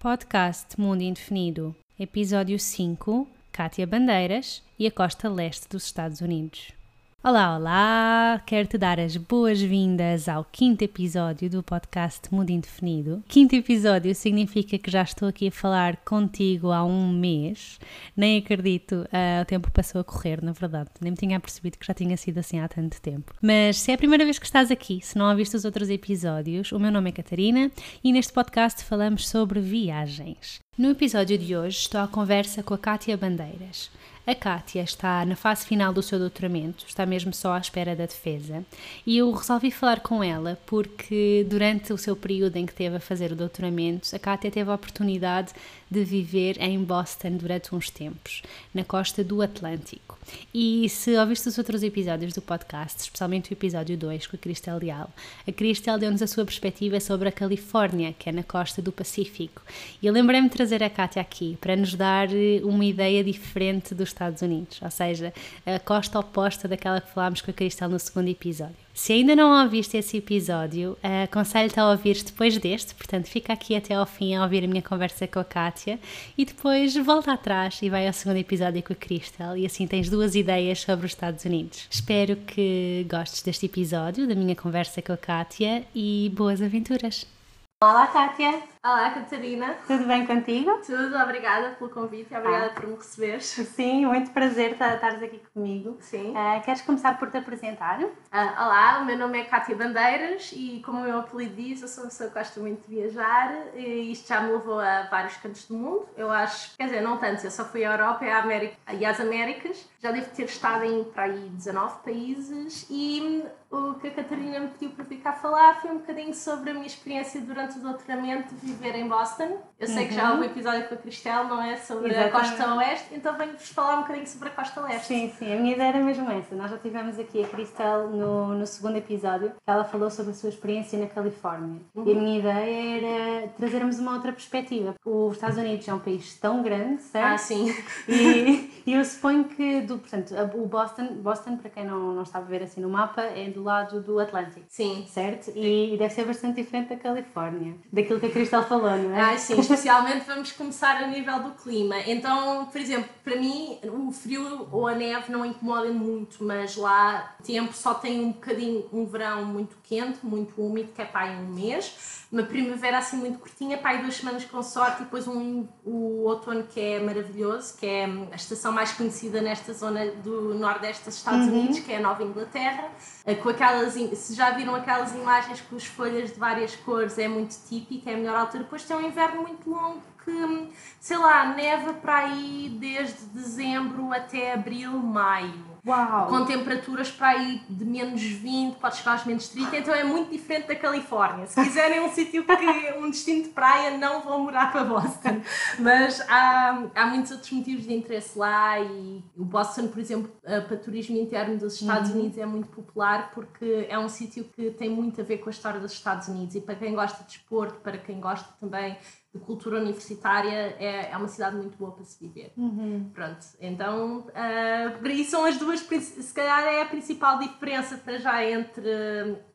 Podcast Mundo Indefinido, Episódio 5 Kátia Bandeiras e a costa leste dos Estados Unidos. Olá, olá! Quero te dar as boas-vindas ao quinto episódio do podcast Mundo Indefinido. Quinto episódio significa que já estou aqui a falar contigo há um mês. Nem acredito, uh, o tempo passou a correr, na verdade. Nem me tinha percebido que já tinha sido assim há tanto tempo. Mas se é a primeira vez que estás aqui, se não ouviste os outros episódios, o meu nome é Catarina e neste podcast falamos sobre viagens. No episódio de hoje estou à conversa com a Kátia Bandeiras. A Kátia está na fase final do seu doutoramento, está mesmo só à espera da defesa, e eu resolvi falar com ela porque durante o seu período em que teve a fazer o doutoramento, a Kátia teve a oportunidade de viver em Boston durante uns tempos, na costa do Atlântico. E se ouviste os outros episódios do podcast, especialmente o episódio 2 com a Cristel Leal, a Cristel deu-nos a sua perspectiva sobre a Califórnia, que é na costa do Pacífico. E eu lembrei-me de trazer a Kátia aqui para nos dar eh, uma ideia diferente dos Estados Unidos, ou seja, a costa oposta daquela que falámos com a Cristal no segundo episódio. Se ainda não ouviste esse episódio, aconselho-te a ouvir depois deste, portanto fica aqui até ao fim a ouvir a minha conversa com a Kátia e depois volta atrás e vai ao segundo episódio com a Crystal e assim tens duas ideias sobre os Estados Unidos. Espero que gostes deste episódio, da minha conversa com a Kátia e boas aventuras! Olá, Kátia! Olá, Catarina! Tudo bem contigo? Tudo, obrigada pelo convite e obrigada ah. por me receberes. Sim, muito prazer estares aqui comigo. Sim. Uh, queres começar por te apresentar? Uh, olá, o meu nome é Kátia Bandeiras e, como o meu apelido diz, eu sou uma pessoa que gosta muito de viajar e isto já me levou a vários cantos do mundo. Eu acho, quer dizer, não tanto, eu só fui à Europa e, à América, e às Américas. Já devo ter estado em para aí 19 países e o que a Catarina me pediu para ficar a falar foi um bocadinho sobre a minha experiência durante o doutoramento de viver em Boston. Eu sei uhum. que já houve um episódio com a Cristel, não é? Sobre Exatamente. a costa oeste, então venho-vos falar um bocadinho sobre a costa leste. Sim, sim, a minha ideia era mesmo essa. Nós já tivemos aqui a Cristel no, no segundo episódio, que ela falou sobre a sua experiência na Califórnia. Uhum. E a minha ideia era trazermos uma outra perspectiva. Os Estados Unidos é um país tão grande, certo? Ah, sim. E, e eu suponho que, do, portanto, o Boston, Boston, para quem não, não está a ver assim no mapa, é do lado do Atlântico. Sim. Certo? E, e deve ser bastante diferente da Califórnia, daquilo que a Cristal falou, não é? Ah, sim. Especialmente vamos começar a nível do clima. Então, por exemplo, para mim, o frio ou a neve não incomoda muito, mas lá o tempo só tem um bocadinho, um verão muito quente, muito úmido, que é para aí um mês uma primavera assim muito curtinha, para aí duas semanas com sorte, e depois um, o outono que é maravilhoso, que é a estação mais conhecida nesta zona do nordeste dos Estados uhum. Unidos, que é a Nova Inglaterra, eh, com aquelas, se já viram aquelas imagens com as folhas de várias cores, é muito típica, é a melhor altura. Depois tem um inverno muito longo que, sei lá, neva para aí desde dezembro até abril, maio. Uau. com temperaturas para aí de menos 20, pode chegar aos menos 30, então é muito diferente da Califórnia. Se quiserem um sítio que um destino de praia, não vão morar para Boston. Mas há, há muitos outros motivos de interesse lá e o Boston, por exemplo, eh, para turismo interno dos Estados uhum. Unidos é muito popular porque é um sítio que tem muito a ver com a história dos Estados Unidos e para quem gosta de esporte, para quem gosta também de cultura universitária é, é uma cidade muito boa para se viver. Uhum. Pronto, então uh, isso são as duas, se calhar é a principal diferença para já entre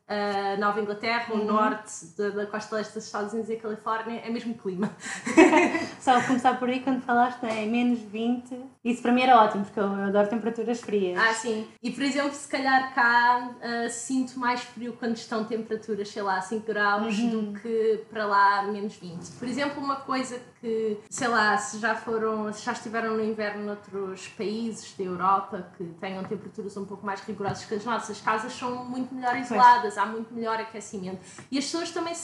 a Nova Inglaterra, uhum. o norte da, da, costa leste dos Estados Unidos e a Califórnia, é mesmo clima. Só começar por aí, quando falaste é menos 20, isso para mim era ótimo, porque eu adoro temperaturas frias. Ah, sim. E por exemplo, se calhar cá uh, sinto mais frio quando estão temperaturas, sei lá, 5 graus uhum. do que para lá menos 20. Por exemplo, uma coisa que, sei lá, se já foram, se já estiveram no inverno noutros países da Europa que tenham temperaturas um pouco mais rigorosas que as nossas, as casas são muito melhor isoladas há muito melhor aquecimento. E as pessoas também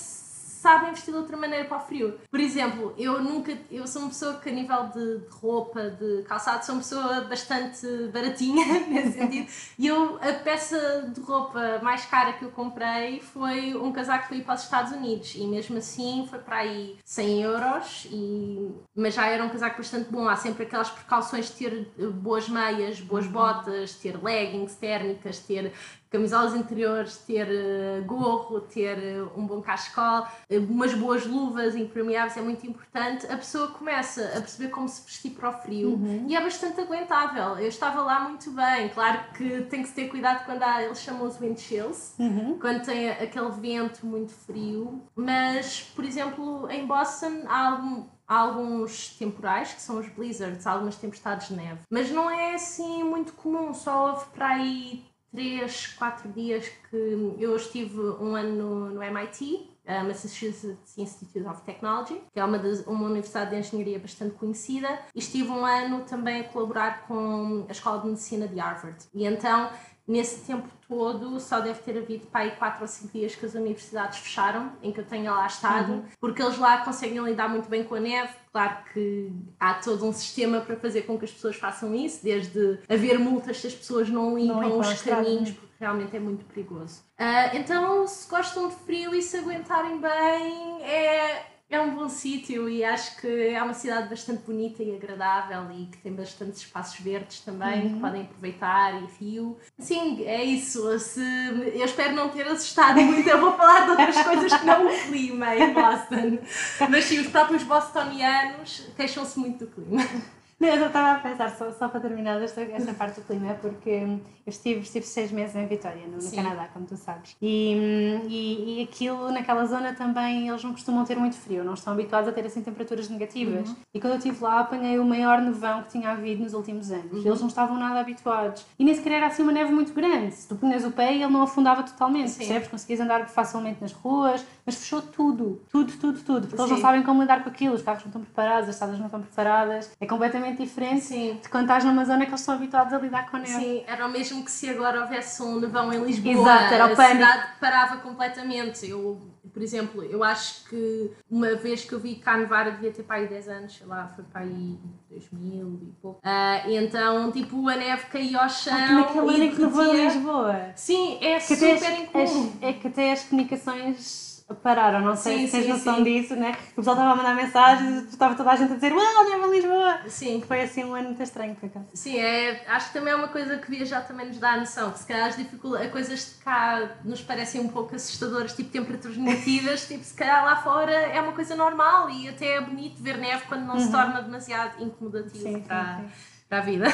sabem vestir de outra maneira para o frio. Por exemplo, eu nunca, eu sou uma pessoa que a nível de, de roupa, de calçado, sou uma pessoa bastante baratinha nesse sentido. E eu, a peça de roupa mais cara que eu comprei foi um casaco que fui para os Estados Unidos e mesmo assim foi para aí 100 euros, e, mas já era um casaco bastante bom. Há sempre aquelas precauções de ter boas meias, boas uhum. botas, ter leggings térmicas, ter camisolas interiores, ter uh, gorro, ter uh, um bom cachecol, uh, umas boas luvas impermeáveis é muito importante, a pessoa começa a perceber como se vestir para o frio uhum. e é bastante aguentável. Eu estava lá muito bem, claro que tem que se ter cuidado quando há, eles chamam os wind chills, uhum. quando tem aquele vento muito frio, mas, por exemplo, em Boston há algum há alguns temporais, que são os blizzards, algumas tempestades de neve. Mas não é assim muito comum, só houve para aí 3, 4 dias que eu estive um ano no, no MIT, Massachusetts Institute of Technology, que é uma, das, uma universidade de engenharia bastante conhecida, e estive um ano também a colaborar com a Escola de Medicina de Harvard. E então Nesse tempo todo, só deve ter havido para aí 4 ou 5 dias que as universidades fecharam, em que eu tenha lá estado, uhum. porque eles lá conseguem lidar muito bem com a neve. Claro que há todo um sistema para fazer com que as pessoas façam isso, desde haver multas se as pessoas não limpam, não os caminhos, porque realmente é muito perigoso. Uh, então, se gostam de frio e se aguentarem bem, é é um bom sítio e acho que é uma cidade bastante bonita e agradável e que tem bastantes espaços verdes também uhum. que podem aproveitar e fio. Sim, é isso. Se, eu espero não ter assustado muito. Eu vou falar de outras coisas que não o clima em Boston. Mas sim, os próprios bostonianos queixam-se muito do clima. Não, eu estava a pensar, só, só para terminar esta, esta parte do clima, porque eu estive, estive seis meses em Vitória, no, no Canadá, como tu sabes. E, e, e, aquilo, naquela zona também, eles não costumam ter muito frio, não estão habituados a ter assim temperaturas negativas. Uhum. E quando eu estive lá, apanhei o maior nevão que tinha havido nos últimos anos. Uhum. Eles não estavam nada habituados. E nem sequer era assim uma neve muito grande. Se tu punhas o pé, ele não afundava totalmente, Sim. percebes? Conseguias andar facilmente nas ruas, mas fechou tudo, tudo, tudo, tudo. Porque Sim. eles não sabem como lidar com aquilo, os carros não estão preparados, as estradas não estão preparadas. É completamente diferente Sim. de quando estás numa zona que eles estão habituados a lidar com a neve. Sim, era o mesmo que se agora houvesse um nevão em Lisboa. Exato, era o pânico. A cidade parava completamente. Eu, por exemplo, eu acho que uma vez que eu vi cá nevar, devia ter para aí 10 anos, sei lá, foi para aí 2000 e pouco. Uh, então, tipo, a neve caía ao chão. Ah, naquele ano que nevou em Lisboa. Sim, é que super incomum. É que até as comunicações pararam, não sei sim, se tens sim, noção sim. disso, né? O pessoal estava a mandar mensagens, estava toda a gente a dizer Uau, neva Lisboa! Sim. Foi assim um ano muito estranho, por acaso. Sim, é, acho que também é uma coisa que viajar também nos dá a noção, que se calhar as dificuldades, coisas de cá nos parecem um pouco assustadoras, tipo temperaturas negativas, tipo, se calhar lá fora é uma coisa normal e até é bonito ver neve quando não uhum. se torna demasiado incomodativo para para a vida.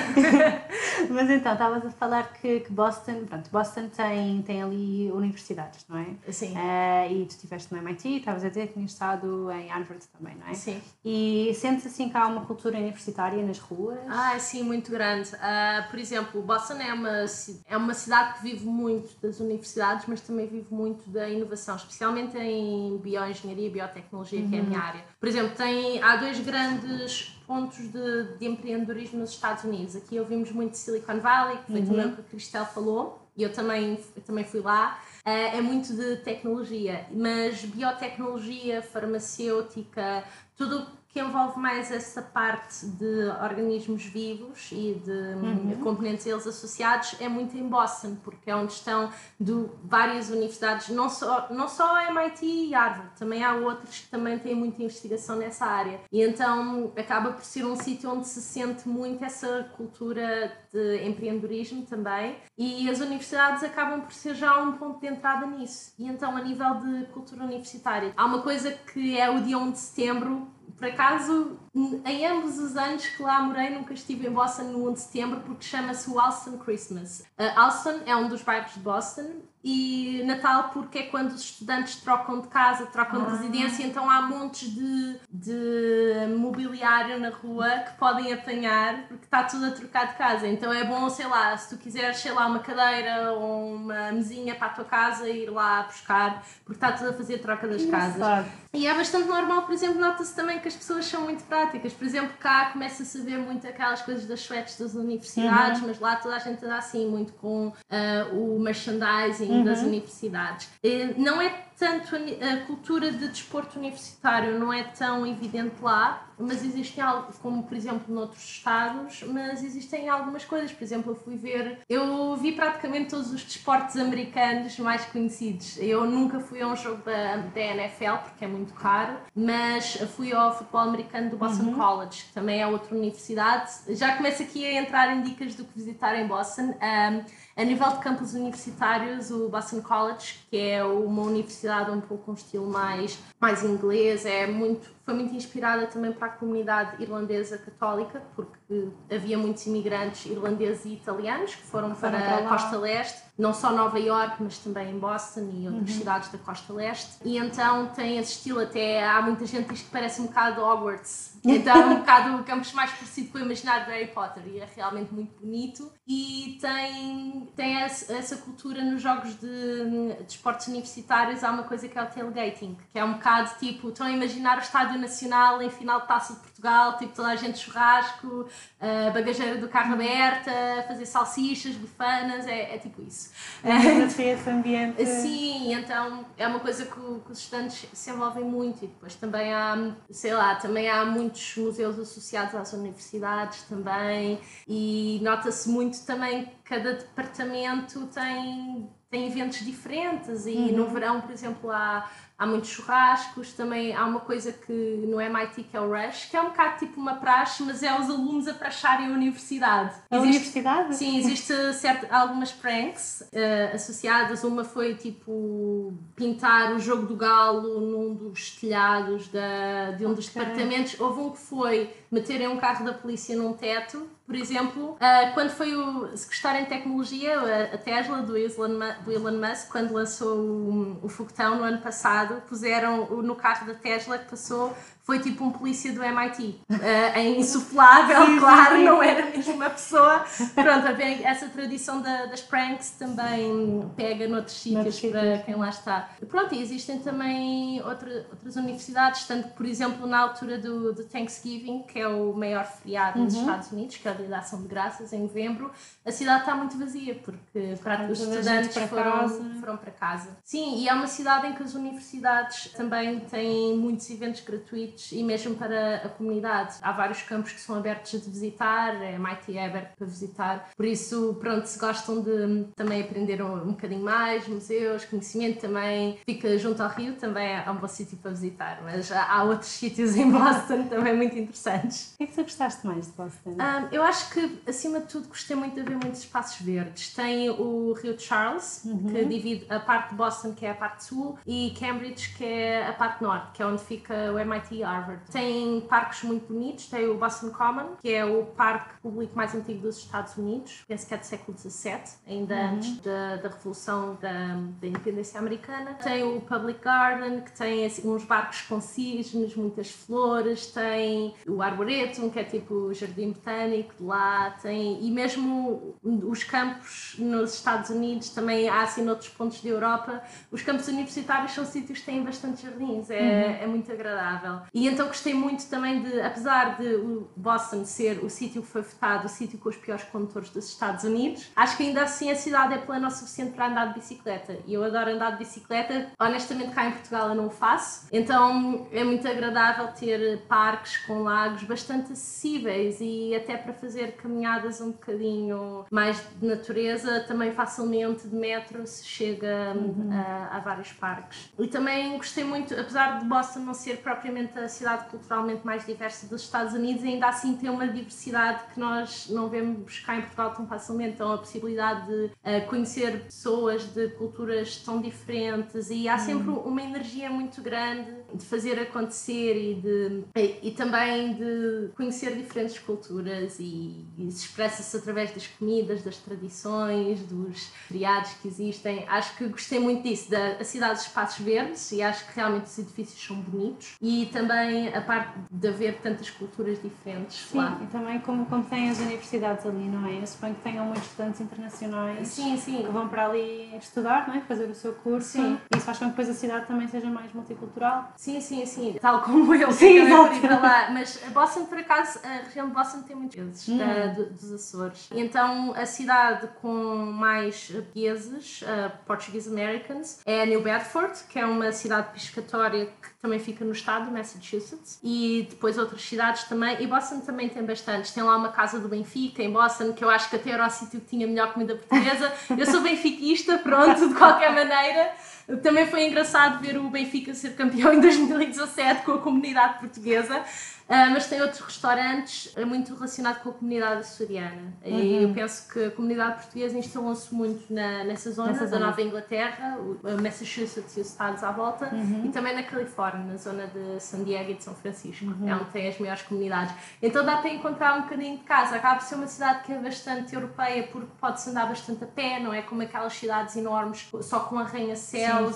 Mas então, estavas a falar que, que, Boston, pronto, Boston tem, tem ali universidades, não é? Sim. Uh, e tu estiveste no MIT, estavas a dizer que tinhas estado em Harvard também, não é? Sim. E sentes assim que há uma cultura universitária nas ruas? Ah, sim, muito grande. Uh, por exemplo, Boston é uma, é uma cidade que vive muito das universidades, mas também vive muito da inovação, especialmente em bioengenharia e biotecnologia, uhum. que é a minha uhum. área. Por exemplo, tem, há dois grandes pontos de, de empreendedorismo nos Estados Unidos. Aqui ouvimos muito de Silicon Valley, que foi uhum. também o que a Cristel falou, e eu também, eu também fui lá. Uh, é muito de tecnologia, mas biotecnologia, farmacêutica, tudo que envolve mais essa parte de organismos vivos e de uhum. componentes eles associados é muito em Boston, porque é onde estão de várias universidades, não só, não só MIT e Harvard, também há outros que também têm muita investigação nessa área. E então acaba por ser um sítio onde se sente muito essa cultura de empreendedorismo também, e as universidades acabam por ser já um ponto de entrada nisso. E então, a nível de cultura universitária, há uma coisa que é o dia 1 de setembro por acaso, em ambos os anos que lá morei, nunca estive em Boston no 1 de setembro porque chama-se o Alston Christmas. Uh, Alston é um dos bairros de Boston e Natal porque é quando os estudantes trocam de casa, trocam de ah. residência, então há montes de, de mobiliário na rua que podem apanhar porque está tudo a trocar de casa. Então é bom, sei lá, se tu quiseres, sei lá, uma cadeira ou uma mesinha para a tua casa, ir lá buscar, porque está tudo a fazer troca das casas. E é bastante normal, por exemplo, nota-se também que as pessoas são muito práticas. Por exemplo, cá começa-se a ver muito aquelas coisas das sweats das universidades, uhum. mas lá toda a gente está assim, muito com uh, o merchandising uhum. das universidades. não é tanto a, a, cultura de desporto universitário não é tão evidente lá, mas existem algo, como por exemplo noutros estados, mas existem algumas coisas. Por exemplo, eu fui ver, eu vi praticamente todos os desportos americanos mais conhecidos. Eu nunca fui a um jogo da, da NFL porque é muito caro, mas fui ao futebol americano do Boston uhum. College, que também é outra universidade. Já começo aqui a entrar em dicas do que visitar em Boston. Um, A nível de campos universitários, o Boston College, que é uma universidade um pouco com um estilo mais, mais inglês, é muito, foi muito inspirada também para a comunidade irlandesa católica, porque havia muitos imigrantes irlandeses e italianos que foram para, para a costa leste, não só Nova York, mas também em Boston e outras uhum. cidades da costa leste. E então tem esse estilo, até há muita gente que diz que parece um bocado Hogwarts, então é um bocado o campus mais parecido com o imaginário de Harry Potter e é realmente muito bonito e tem, tem essa, essa cultura nos jogos de, de esportes universitários, há uma coisa que é o tailgating, que é um bocado tipo, estão a imaginar o Estádio Nacional em final de Taça de Portugal, tipo toda a gente churrasco, a bagageira do carro aberta, fazer salsichas, bufanas, é, é tipo isso. É esse ambiente. Sim, então é uma coisa que, que os estudantes se envolvem muito e depois também há, sei lá, também há muitos museus associados às universidades também e nota-se muito também que cada departamento tem, tem eventos diferentes e uhum. no verão, por exemplo, há há muitos churrascos, também há uma coisa que no MIT que é o Rush, que é um bocado tipo uma praxe, mas é os alunos a praxarem a universidade. A existe, universidade? Sim, existe certo, algumas pranks uh, associadas. Uma foi tipo pintar o jogo do galo num dos telhados da, de um dos okay. departamentos. Houve um que foi meterem um carro da polícia num teto por exemplo, uh, quando foi o secretário em tecnologia, a, Tesla do Elon, Musk, quando lançou o foguetão no ano passado, puseram no carro da Tesla que passou foi tipo um polícia do MIT. Uh, eh, é insuflável, sim, claro, sim. não era mesmo uma pessoa. Pronto, essa tradição da, das pranks também pega noutros sítios para quem lá está. Pronto, e existem também outra, outras universidades, tanto por exemplo, na altura do, do Thanksgiving, que é o maior feriado uhum. nos Estados Unidos, que é a Dia da Ação de Graças, em novembro, a cidade está muito vazia, porque para os estudantes para foram, foram para casa. Sim, e é uma cidade em que as universidades também têm muitos eventos gratuitos e mesmo para a comunidade. Há vários campos que são abertos de visitar, a MIT é aberto para visitar, por isso, pronto, se gostam de também aprender um, um bocadinho mais, museus, conhecimento também, fica junto ao Rio, também é um bom sítio para visitar, mas há, há outros sítios em Boston também muito interessantes. O que é que tu gostaste mais de Boston? Um, eu acho que, acima de tudo, gostei muito de ver muitos espaços verdes. Tem o Rio Charles, uhum. que divide a parte de Boston, que é a parte sul, e Cambridge, que é a parte norte, que é onde fica o MIT Harvard. Tem parques muito bonitos, tem o Boston Common, que é o parque público mais antigo dos Estados Unidos, penso que é do século XVII, ainda uhum. antes da, da Revolução da, da, Independência Americana. Tem o Public Garden, que tem assim, uns barcos com cisnes, muitas flores, tem o Arboretum, que é tipo o Jardim Botânico de lá, tem, e mesmo os campos nos Estados Unidos, também há assim noutros pontos da Europa, os campos universitários são sítios que têm bastante jardins, é, uhum. é muito agradável. E então gostei muito também de, apesar de Boston ser o sítio que foi votado, o sítio com os piores condutores dos Estados Unidos, acho que ainda assim a cidade é plana o suficiente para andar de bicicleta. E eu adoro andar de bicicleta, honestamente cá em Portugal eu não o faço, então é muito agradável ter parques com lagos bastante acessíveis e até para fazer caminhadas um bocadinho mais de natureza, também facilmente de metro se chega uhum. a, a vários parques. E também gostei muito, apesar de Boston não ser propriamente a a cidade culturalmente mais diversa dos Estados Unidos, ainda assim tem uma diversidade que nós não vemos cá em Portugal tão facilmente. Então, a possibilidade de uh, conhecer pessoas de culturas tão diferentes e há sempre hum. uma energia muito grande de fazer acontecer e, de, e, e também de conhecer diferentes culturas e, e se expressa-se através das comidas, das tradições, dos feriados que existem. Acho que gostei muito disso, da cidade dos espaços verdes e acho que realmente os edifícios são bonitos e também também a parte de haver tantas culturas diferentes sim, lá. e também como, como tem as universidades ali, não é? Eu suponho que tenham muitos estudantes internacionais sim, sim. que vão para ali estudar, não é? fazer o seu curso sim. e isso faz com que depois a cidade também seja mais multicultural. Sim, sim, sim, tal como eu sim, para lá. Mas Boston, por acaso, a região de Boston tem muitos vezes hum. da, dos Açores. Então a cidade com mais portugueses, uh, Portuguese Americans, é New Bedford, que é uma cidade pescatória que também fica no estado do Massachusetts, e depois outras cidades também. E Boston também tem bastantes. Tem lá uma casa do Benfica em Boston, que eu acho que até era o sítio que tinha melhor comida portuguesa. Eu sou benfiquista, pronto, de qualquer maneira. Também foi engraçado ver o Benfica ser campeão em 2017 com a comunidade portuguesa. Uh, mas tem outros restaurantes muito relacionados com a comunidade açoriana. Uhum. E eu penso que a comunidade portuguesa instalou-se muito na, nessa zona nessa da zona. Nova Inglaterra, Massachusetts e os estados à volta, uhum. e também na Califórnia, na zona de San Diego e de São Francisco, uhum. é onde tem as maiores comunidades. Então dá para encontrar um bocadinho de casa. Acaba por ser uma cidade que é bastante europeia, porque pode-se andar bastante a pé, não é como aquelas cidades enormes, só com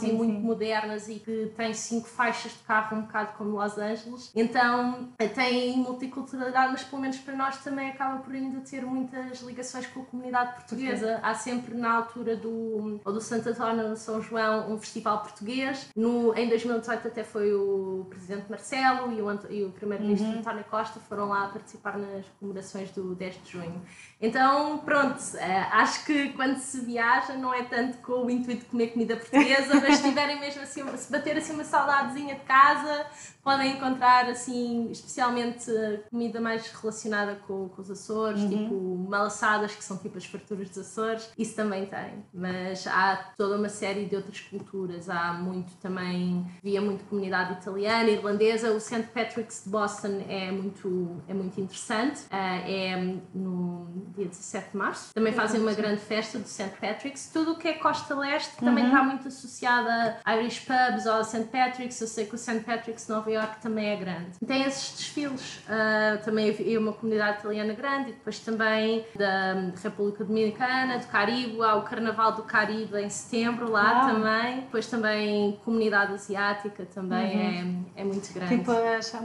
e muito sim. modernas e que têm cinco faixas de carro, um bocado como Los Angeles. Então tem multiculturalidade, mas pelo menos para nós também acaba por ainda ter muitas ligações com a comunidade portuguesa. Okay. Há sempre na altura do, ou do Santo António São João um festival português. No, em 2018 até foi o Presidente Marcelo e o, e o Primeiro-Ministro uhum. António Costa foram lá participar nas comemorações do 10 de junho. Então, pronto, eh, acho que quando se viaja não é tanto com o intuito de comer comida portuguesa, mas se tiverem mesmo assim, se bater assim uma saudadezinha de casa, podem encontrar assim, especialmente comida mais relacionada com, com os Açores, uhum. tipo malaçadas, que são tipo as farturas dos Açores, isso também tem. Mas há toda uma série de outras culturas, há muito também, via muito comunidade italiana, irlandesa, o St. Patrick's de Boston é muito, é muito interessante, eh, é no dia 17 de março. Também fazem uma grande festa do St. Patrick's. Tudo o que é Costa Leste também uhum. está muito associada a Irish pubs ou a St. Patrick's. Eu sei que o St. Patrick's de Nova York também é grande. Tem esses desfiles. Uh, também é uma comunidade italiana grande e depois também da República Dominicana, do Caribe. Há o Carnaval do Caribe em setembro lá Uau. também. Depois também comunidade asiática também uhum. é, é muito grande. Tipo,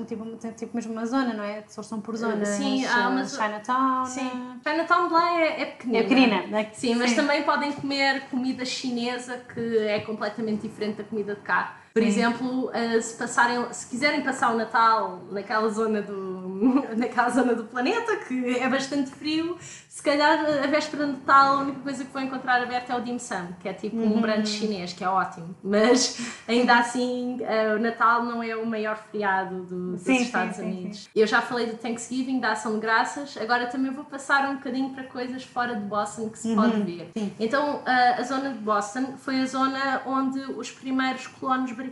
tipo, tipo mesmo uma zona, não é? São por zonas. Sim, há uma Chinatown. Sim. Chinatown de lá é, é pequenina. É pequenina, né? Sim, mas Sim. também podem comer comida chinesa que é completamente diferente da comida de cá. Por exemplo, eh, se, passarem, se quiserem passar o Natal naquela zona do, naquela zona do planeta, que é bastante frio, se calhar a véspera de Natal a única coisa que vão encontrar aberta é o dim sum, que é tipo uhum. um brunch chinês, que é ótimo. Mas ainda assim, uh, o Natal não é o maior feriado do, dos sim, Estados sim, Unidos. Sim, Eu já falei do Thanksgiving, da Ação de Graças, agora também vou passar um bocadinho para coisas fora de Boston que se uhum. pode ver. Então, uh, a zona de Boston foi a zona onde os primeiros colonos britânicos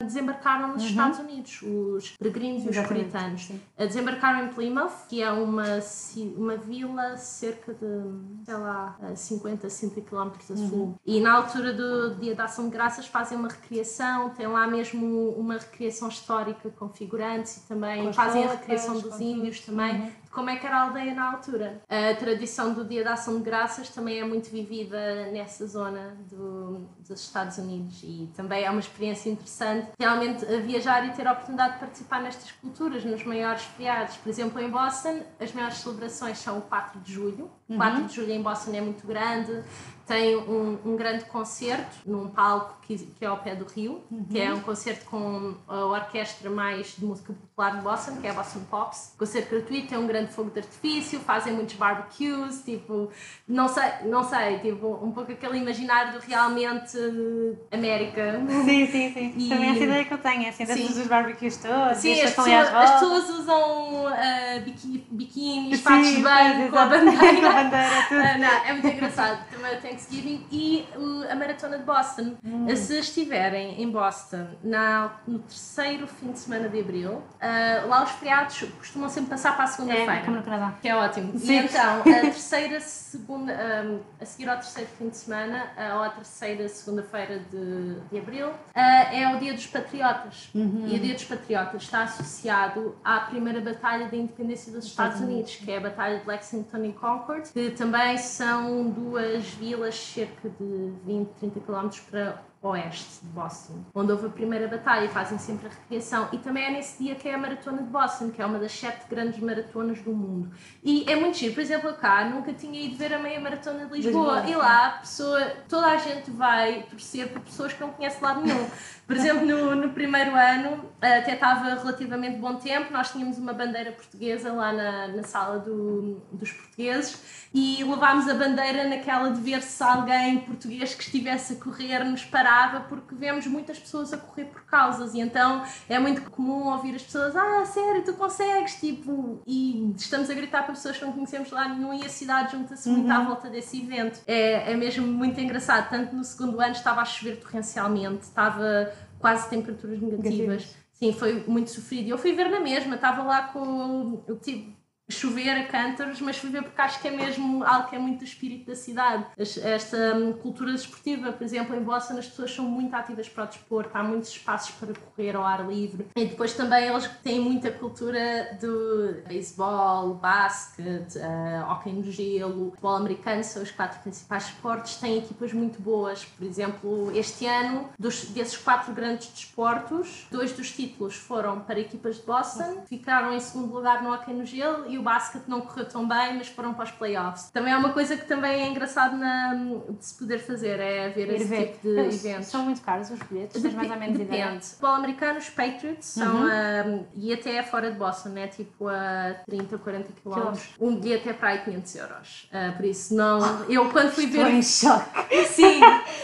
desembarcaram nos uhum. Estados Unidos, os peregrinos e os puritanos. Desembarcaram em Plymouth, que é uma, uma vila cerca de, sei lá, 50, 60 km a sul. Uhum. E na altura do Dia da Ação de Graças fazem uma recriação, tem lá mesmo uma recriação histórica com figurantes e também fazem a recriação dos índios também. Uhum como é que era a aldeia na altura. A tradição do Dia da Ação de Graças também é muito vivida nessa zona do, dos Estados Unidos e também é uma experiência interessante realmente viajar e ter a oportunidade de participar nestas culturas, nos maiores feriados. Por exemplo, em Boston, as maiores celebrações são o 4 de julho. O 4 uhum. de julho em Boston é muito grande, tem um, um grande concerto num palco que, que, é ao pé do Rio, uhum. que é uhum. um concerto com a orquestra mais de música popular de Boston, que é a Boston Pops. Concerto gratuito, tem um grande fogo de artifício, fazem muitos barbecues, tipo, não sei, não sei, tipo, um pouco aquele imaginário do realmente América. Sim, sim, sim. E... Também essa ideia que eu tenho, assim, desses os barbecues todos, sim, as pessoas, as pessoas usam uh, biquínis, fatos de banho com a bandeira. tudo. Uh, não, é muito engraçado. Também tem Thanksgiving e a Maratona de Boston. Hum. Se estiverem em Boston na, no terceiro fim de semana de abril, uh, lá os feriados costumam sempre passar para a segunda-feira. É, como no Canadá. Que é ótimo. Sim. E então, a terceira segunda, um, a seguir ao terceiro fim de semana, uh, ou a terceira segunda-feira de, de abril, uh, é o Dia dos Patriotas. Uhum. E o Dia dos Patriotas está associado à primeira batalha da independência dos Estados Unidos, que é a Batalha de Lexington e Concord, que também são duas vilas cerca de 20, 30 km para oeste de Boston, onde houve a primeira batalha fazem sempre a recriação. E também é nesse dia que é a Maratona de Boston, que é uma das sete grandes maratonas do mundo. E é muito giro. Por exemplo, cá nunca tinha ido ver a meia maratona de Lisboa. Lisboa. E lá pessoa, toda a gente vai torcer por pessoas que não conhecem lado nenhum. Por exemplo, no, no primeiro ano, até estava relativamente bom tempo, nós tínhamos uma bandeira portuguesa lá na, na sala do, dos portugueses e levámos a bandeira naquela de ver se alguém português que estivesse a correr nos parava porque vemos muitas pessoas a correr por causas e então é muito comum ouvir as pessoas ah, sério, tu consegues, tipo, e estamos a gritar para pessoas que não conhecemos lá nenhum e a cidade junta-se muito à volta desse evento. É, é mesmo muito engraçado, tanto no segundo ano estava a chover torrencialmente, estava quase temperaturas negativas. Negativas. Sim, foi muito sofrido. Eu fui ver na mesma, estava lá com. Eu tive chover a cântaros, mas fui ver porque acho que é mesmo algo que é muito do espírito da cidade. Esta hum, cultura desportiva, por exemplo, em Boston as pessoas são muito ativas para o desporto, há muitos espaços para correr ao ar livre. E depois também eles têm muita cultura do beisebol, basquete, uh, no gelo, futebol americano, são os quatro principais esportes. Têm equipas muito boas. Por exemplo, este ano, dos, desses quatro grandes desportos, dois dos títulos foram para equipas de Boston, ficaram em segundo lugar no hóquei no gelo e o basquete não correu tão bem, mas foram para os playoffs. Também é uma coisa que também é engraçado na, de se poder fazer, é ver esse ver. tipo de Eles eventos. São muito caros os bilhetes, tens mais ou menos Depende. ideia? Futebol americano, os Patriots são, Uhum. um, e até é fora de Boston, né? tipo a 30, 40 quilómetros. Um bilhete é para aí 500 euros. Uh, por isso, não. Eu quando fui Estou ver. em choque. Sim!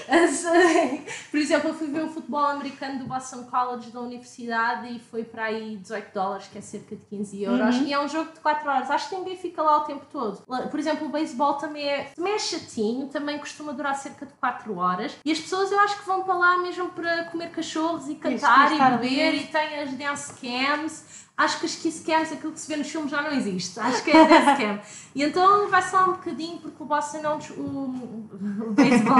Por exemplo, eu fui ver o futebol americano do Boston College da universidade e foi para aí 18 dólares, que é cerca de 15 euros. Uhum. E é um jogo de 4 Acho que ninguém fica lá o tempo todo. Por exemplo, o beisebol também é, também é chatinho, também costuma durar cerca de 4 horas. E as pessoas eu acho que vão para lá mesmo para comer cachorros e cantar e, estar beber e tem as dance cams. Acho que as kiss cams, aquilo que se vê nos filmes já não existe. Acho que é dance cam. E então vai só um bocadinho, porque o Boston é des- o, o beisebol.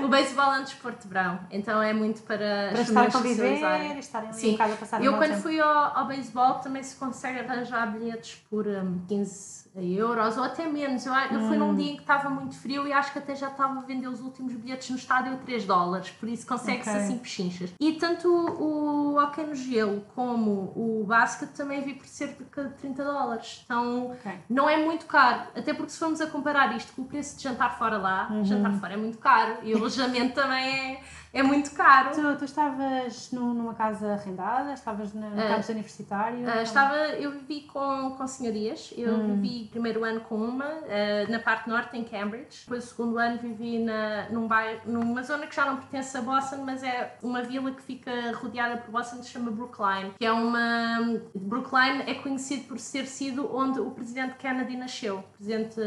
o beisebol é um desporto de verão, então é muito para, Para as estar a conviver estarem ali Sim. um bocado a passar Eu quando tempo. fui ao, ao beisebol também se consegue arranjar bilhetes por um, 15 euros ou até menos. Eu, eu fui Hum. num dia em que estava muito frio e acho que até já estava a vender os últimos bilhetes no estádio a 3 dólares, por isso consegue-se Ok. assim pechinchas. E tanto o hockey no gelo como o basquete também vi por cerca de 30 dólares. Então Ok. não é muito caro, até porque se formos a comparar isto com o preço de jantar fora lá, Uhum. jantar fora é muito caro e o alojamento também é, é muito caro. Tu, tu estavas num- numa casa arrendada? Estavas na- no Ah, campus universitário? Ah, estava, eu vivi com, com senhorias. Eu Hum. vivi primeiro ano com uma, ah, na parte norte, em Cambridge. Depois, o segundo ano, vivi na, num bairro, numa zona que já não pertence a Boston, mas é uma vila que fica rodeada por Boston, que se chama Brookline. Que é uma. Brookline é conhecido por ter sido onde o presidente Kennedy nasceu, o presidente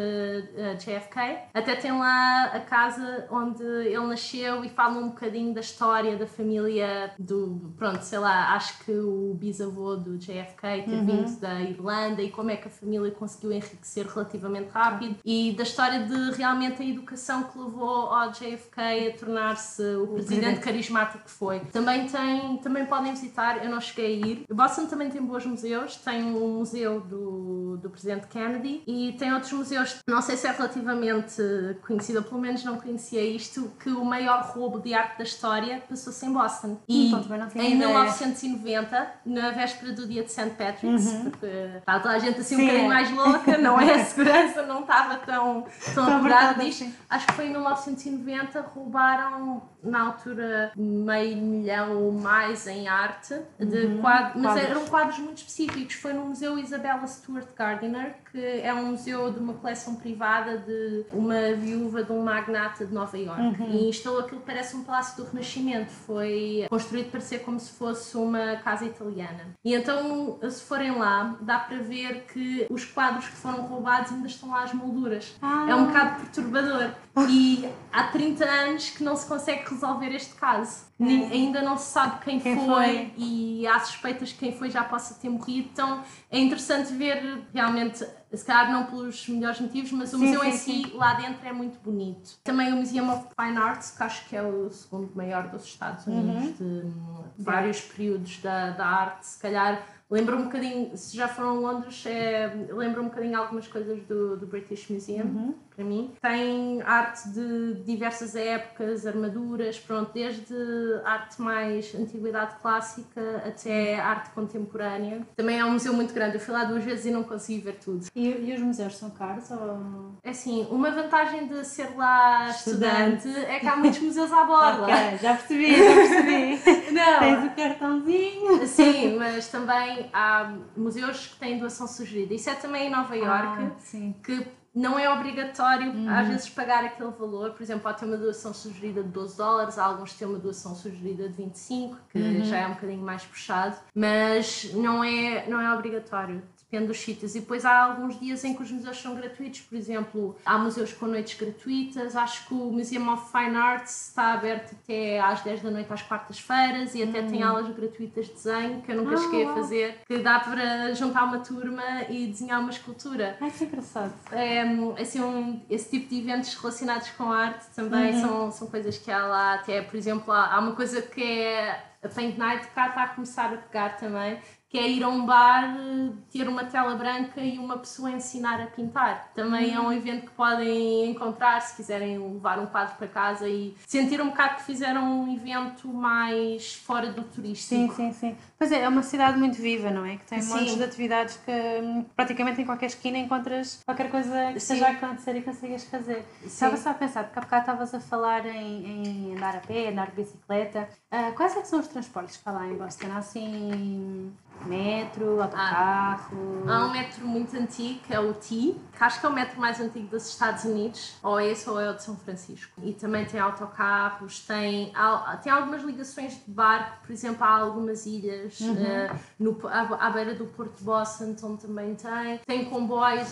JFK. Até tem lá a casa onde ele nasceu e fala um bocadinho da história da família do. Pronto, sei lá, acho que o bisavô do JFK ter vindo da Irlanda e como é que a família conseguiu enriquecer relativamente rápido e da história de realmente a educação que levou ao JFK a tornar-se o, presidente, presidente. carismático que foi. Também tem, também podem visitar, eu não cheguei a ir. Boston também tem bons museus, tem um museu do, do presidente Kennedy e tem outros museus, não sei se é relativamente conhecido, pelo menos não conhecia isto, que o maior roubo de arte da história passou-se em Boston. E Então, em ideia. 1990, na véspera do dia de St. Patrick's, porque estava toda a gente assim um Uhum. Sim, bocadinho é. mais louca, não é? A segurança não estava tão, tão apurada disto. Acho que foi em 1990 roubaram na altura meio milhão ou mais em arte de quadros, mas Uhum. quadros. eram quadros muito específicos. Foi no Museu Isabella Stewart Gardiner, que é um museu de uma coleção privada de uma viúva de um magnata de Nova York. Uhum. E instalou aquilo que parece um palácio do Renascimento. Foi construído para ser como se fosse uma casa italiana. E então, se forem lá, dá para ver que os quadros que foram roubados ainda estão lá as molduras. Ah. É um bocado perturbador. E há 30 anos que não se consegue resolver este caso. Nem- ainda não se sabe quem, Quem foi, foi. e há suspeitas que quem foi já possa ter morrido. Então é interessante ver realmente, se calhar não pelos melhores motivos, mas o Sim, museu em sim, si lá dentro é muito bonito. Também o Museum of Fine Arts, que acho que é o segundo maior dos Estados Unidos, de hum, vários períodos da, da arte, se calhar. Lembra um bocadinho, se já foram a Londres, é, lembra um bocadinho algumas coisas do, do British Museum, para mim. Tem arte de diversas épocas, armaduras, pronto, desde arte mais antiguidade clássica até arte contemporânea. Também é um museu muito grande, eu fui lá duas vezes e não consegui ver tudo. E, e os museus são caros? Ou... É assim, uma vantagem de ser lá Estudante. estudante é que há muitos museus à borda. Ok, já percebi, já percebi. Não, Tens o cartãozinho. Sim, mas também há museus que têm doação sugerida. Isso é também em Nova Iorque, Ah, sim. que não é obrigatório uhum. às vezes pagar aquele valor. Por exemplo, pode ter uma doação sugerida de 12 dólares, alguns têm uma doação sugerida de 25, que uhum. já é um bocadinho mais puxado, mas não é, não é obrigatório depende dos sítios. E depois há alguns dias em que os museus são gratuitos, por exemplo, há museus com noites gratuitas, acho que o Museum of Fine Arts está aberto até às 10 da noite às quartas-feiras e até tem hum. aulas gratuitas de desenho, que eu nunca ah, cheguei a fazer, que dá para juntar uma turma e desenhar uma escultura. Ai, que engraçado. É, assim, um, esse tipo de eventos relacionados com arte também uhum. são, são coisas que há lá, até, por exemplo, há, há uma coisa que é a Paint Night cá está a começar a pegar também, que é ir a um bar, ter uma tela branca e uma pessoa ensinar a pintar. Também é um uhum. evento que podem encontrar se quiserem levar um quadro para casa e sentir um bocado que fizeram um evento mais fora do turístico. Sim, sim, sim. Pois é, é uma cidade muito viva, não é? Que tem sim. montes de atividades que praticamente em qualquer esquina encontras qualquer coisa que esteja a acontecer e consigas fazer. Sim. Estava só a pensar, porque há bocado estavas a falar em, em andar a pé, andar de bicicleta. Uh, quais é que são os transportes para lá em Boston? Há assim Metro, autocarro. Há, há um metro muito antigo, que é o T, que acho que é o metro mais antigo dos Estados Unidos, ou esse ou é o de São Francisco. E também tem autocarros, tem, tem algumas ligações de barco, por exemplo, há algumas ilhas uhum. uh, no, à, à, beira do Porto de Boston, onde também tem. Tem comboios,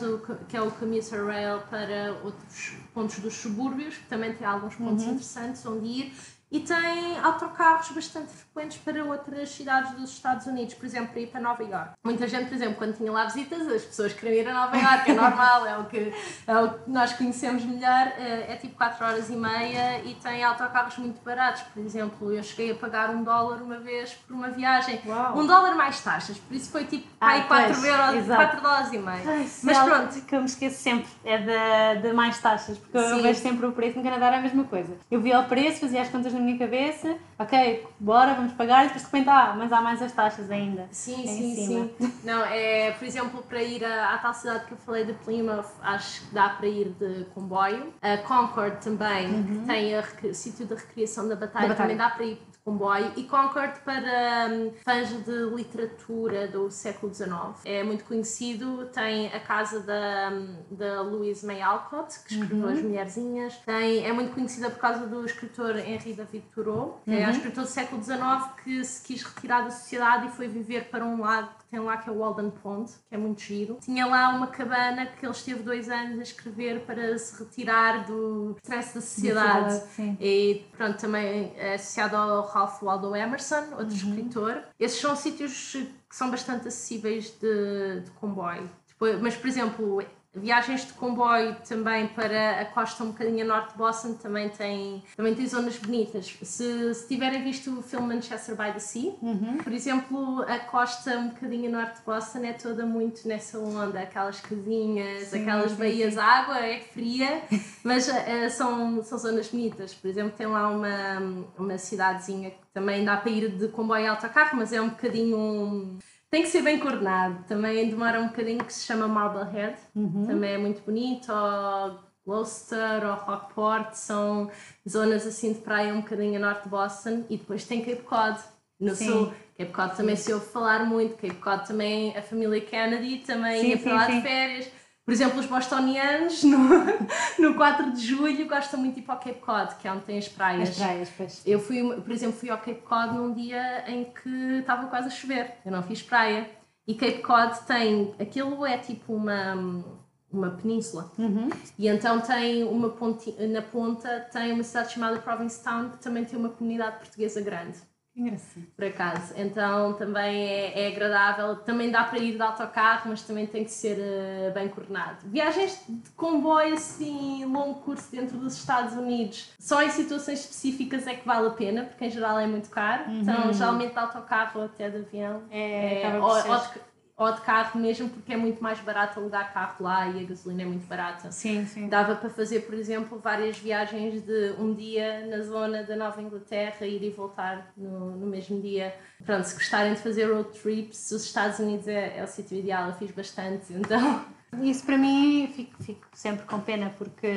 que é o Commuter Rail, para outros pontos dos subúrbios, que também tem alguns pontos uhum. interessantes onde ir e tem autocarros bastante frequentes para outras cidades dos Estados Unidos, por exemplo, para ir para Nova York. Muita gente, por exemplo, quando tinha lá visitas, as pessoas queriam ir a Nova York, é normal, é o que, é o que nós conhecemos melhor, é, é tipo 4 horas e meia e tem autocarros muito baratos. Por exemplo, eu cheguei a pagar um dólar uma vez por uma viagem, Uau. um dólar mais taxas, por isso foi tipo ah, 4, euros, 4 dólares e meio. Ai, Mas pronto. que eu me esqueço sempre, é de, de mais taxas, porque Sim. eu vejo sempre o preço, no Canadá era a mesma coisa. Eu via o preço, fazia as contas no minha cabeça, ok, bora, vamos pagar, e depois de repente, ah, mas há mais as taxas ainda. Sim, sim, sim. Não, é, por exemplo, para ir à, à tal cidade que eu falei de Plymouth, acho que dá para ir de comboio. A Concord também, uhum. que tem o sítio de recriação da batalha, da batalha, também dá para ir comboio e Concord para um, fãs de literatura do século XIX. É muito conhecido, tem a casa da, hum, da Louise May Alcott, que escreveu uhum. As Mulherzinhas. Tem, é muito conhecida por causa do escritor Henri David Thoreau, é uhum. é um escritor do século XIX que se quis retirar da sociedade e foi viver para um lago tem lá que é o Walden Pond, que é muito giro. Tinha lá uma cabana que ele esteve dois anos a escrever para se retirar do stress da sociedade. E pronto, também é associado ao Ralph Waldo Emerson, outro uhum. escritor. Esses são sítios que são bastante acessíveis de, de comboio. Depois, mas, por exemplo, Viagens de comboio também para a costa um bocadinho a norte de Boston também tem, também tem zonas bonitas. Se, se tiverem visto o filme Manchester by the Sea, uhum. por exemplo, a costa um bocadinho a norte de Boston é toda muito nessa onda, aquelas casinhas, sim, aquelas sim, baías, sim. a água é fria, mas uh, são, são zonas bonitas. Por exemplo, tem lá uma, uma cidadezinha que também dá para ir de comboio alto a carro, mas é um bocadinho. Um, tem que ser bem coordenado. Também demora um bocadinho que se chama Marblehead. Uhum. Também é muito bonito. Ou Gloucester ou Rockport são zonas assim de praia um bocadinho a norte de Boston. E depois tem Cape Cod no sim. sul. Cape Cod também se ouve falar muito. Cape Cod também, a família Kennedy também sim, ia para lá de férias. Por exemplo, os bostonianos no, no 4 de julho gostam muito de ir para o Cape Cod, que é onde tem as praias. As praias, pois. Eu fui, por exemplo, fui ao Cape Cod num dia em que estava quase a chover. Eu não fiz praia. E Cape Cod tem. Aquilo é tipo uma, uma península. Uhum. E então tem uma ponte, na ponta tem uma cidade chamada Provincetown que também tem uma comunidade portuguesa grande. Engraçado. Por acaso. Então também é, é, agradável. Também dá para ir de autocarro, mas também tem que ser uh, bem coordenado. Viagens de comboio assim, longo curso dentro dos Estados Unidos, só em situações específicas é que vale a pena, porque em geral é muito caro. Uhum. Então, geralmente de autocarro ou até de avião. É, é ou, ou de, ou de carro mesmo, porque é muito mais barato alugar carro lá e a gasolina é muito barata. Sim, sim. Dava para fazer, por exemplo, várias viagens de um dia na zona da Nova Inglaterra, ir e voltar no, no mesmo dia. Pronto, se gostarem de fazer road trips, os Estados Unidos é, é o sítio ideal, eu fiz bastante, então Isso para mim fico, fico sempre com pena porque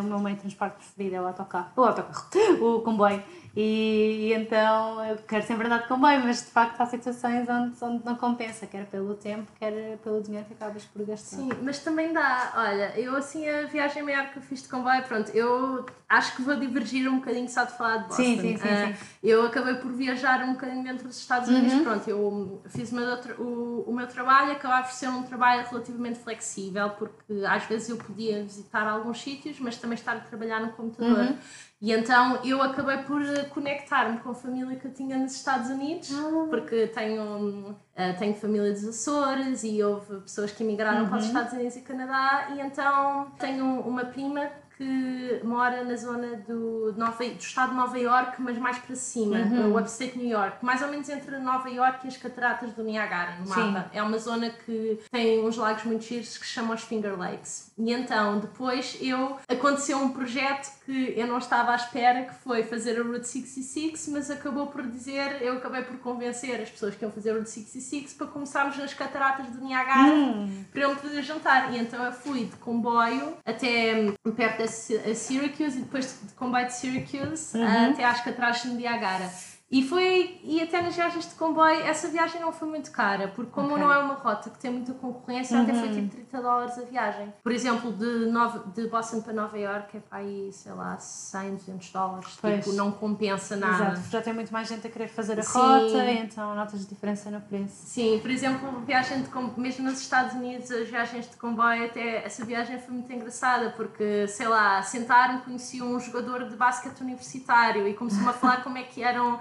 o meu meio de transporte preferido é o autocarro, o autocarro, o comboio. E, e, então eu quero sempre andar de comboio, mas de facto há situações onde, onde não compensa, quer pelo tempo, quer pelo dinheiro que acabas por gastar. Sim, mas também dá, olha, eu assim a viagem maior que eu fiz de comboio, pronto, eu acho que vou divergir um bocadinho só de falar de Boston. Sim, sim, sim, uh, sim. Eu acabei por viajar um bocadinho dentro dos Estados Unidos, uhum. pronto, eu fiz o meu, o, o meu trabalho, acabava por ser um trabalho relativamente flexível, porque às vezes eu podia visitar alguns sítios, mas também estar a trabalhar no computador. Uhum. E então eu acabei por eh, conectar-me com a família que eu tinha nos Estados Unidos, ah. porque tenho, uh, tenho família dos Açores e houve pessoas que emigraram uhum. para os uhum. Estados Unidos e Canadá, e então tenho uma prima que mora na zona do, Nova, do estado de Nova York, mas mais para cima, uhum. o upstate New York, mais ou menos entre Nova York e as cataratas do Niagara, no mapa. Sim. É uma zona que tem uns lagos muito giros que se chamam os Finger Lakes. E então, depois eu aconteceu um projeto que eu não estava à espera, que foi fazer a Route 66, mas acabou por dizer, eu acabei por convencer as pessoas que iam fazer a Route 66 para começarmos nas cataratas do Niagara hum. para eu poder jantar. E então eu fui de comboio até perto da Syracuse e depois de comboio de Syracuse uhum. até às cataratas do Niagara. E foi, e até nas viagens de comboio, essa viagem não foi muito cara, porque como okay. não é uma rota que tem muita concorrência, uhum. até foi tipo 30 dólares a viagem. Por exemplo, de, Nova, de Boston para Nova York é para aí, sei lá, 100, 200 dólares. Pois. Tipo, não compensa nada. Exato, já tem muito mais gente a querer fazer a Sim. rota, então notas diferença no preço. Sim, por exemplo, viagem de mesmo nos Estados Unidos, as viagens de comboio, até essa viagem foi muito engraçada, porque, sei lá, sentaram, conheci um jogador de basquete universitário e começou-me a falar como é que eram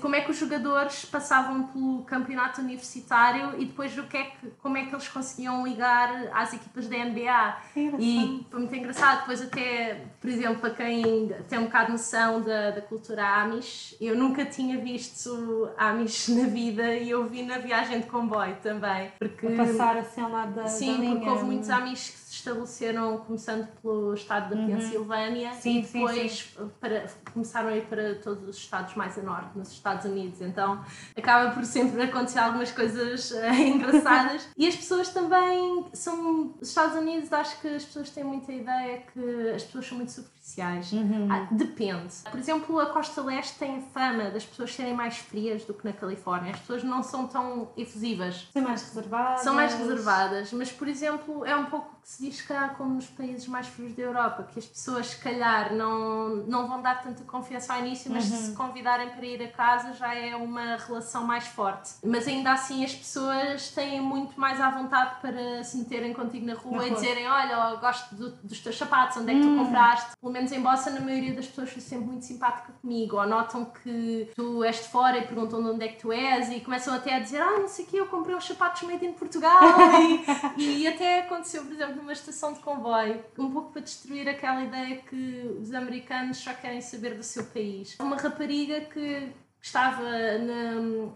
como é que os jogadores passavam pelo campeonato universitário e depois o que é que, como é que eles conseguiam ligar às equipas da NBA. E foi muito engraçado. Depois até, por exemplo, para quem tem um bocado noção da, da cultura Amish, eu nunca tinha visto Amish na vida e eu vi na viagem de comboio também. Porque, a passar assim ao lado da Sim, da porque houve muitos Amish que estabeleceram começando pelo estado da uhum. Pensilvânia sim, e depois sim, sim. Para, começaram a ir para todos os estados mais a norte nos Estados Unidos. Então acaba por sempre acontecer algumas coisas uh, engraçadas. e as pessoas também são. Os Estados Unidos, acho que as pessoas têm muita ideia que as pessoas são muito superficiais. Uhum. Ah, depende. Por exemplo, a costa leste tem a fama das pessoas serem mais frias do que na Califórnia. As pessoas não são tão efusivas. São mais reservadas. São mais reservadas. Mas, por exemplo, é um pouco que se diz cá como nos países mais frios da Europa, que as pessoas, se calhar, não, não vão dar tanta confiança ao início, mas uhum. se convidarem para ir a casa já é uma relação mais forte. Mas ainda assim, as pessoas têm muito mais à vontade para se meterem contigo na rua na e rua. dizerem: Olha, gosto do, dos teus sapatos, onde é que tu hum. compraste? Menos em Boston, a maioria das pessoas foi sempre muito simpática comigo, ou notam que tu és de fora e perguntam de onde é que tu és e começam até a dizer: Ah, não sei o que, eu comprei uns sapatos made in Portugal. e, e até aconteceu, por exemplo, numa estação de comboio, um pouco para destruir aquela ideia que os americanos só querem saber do seu país. Uma rapariga que estava na,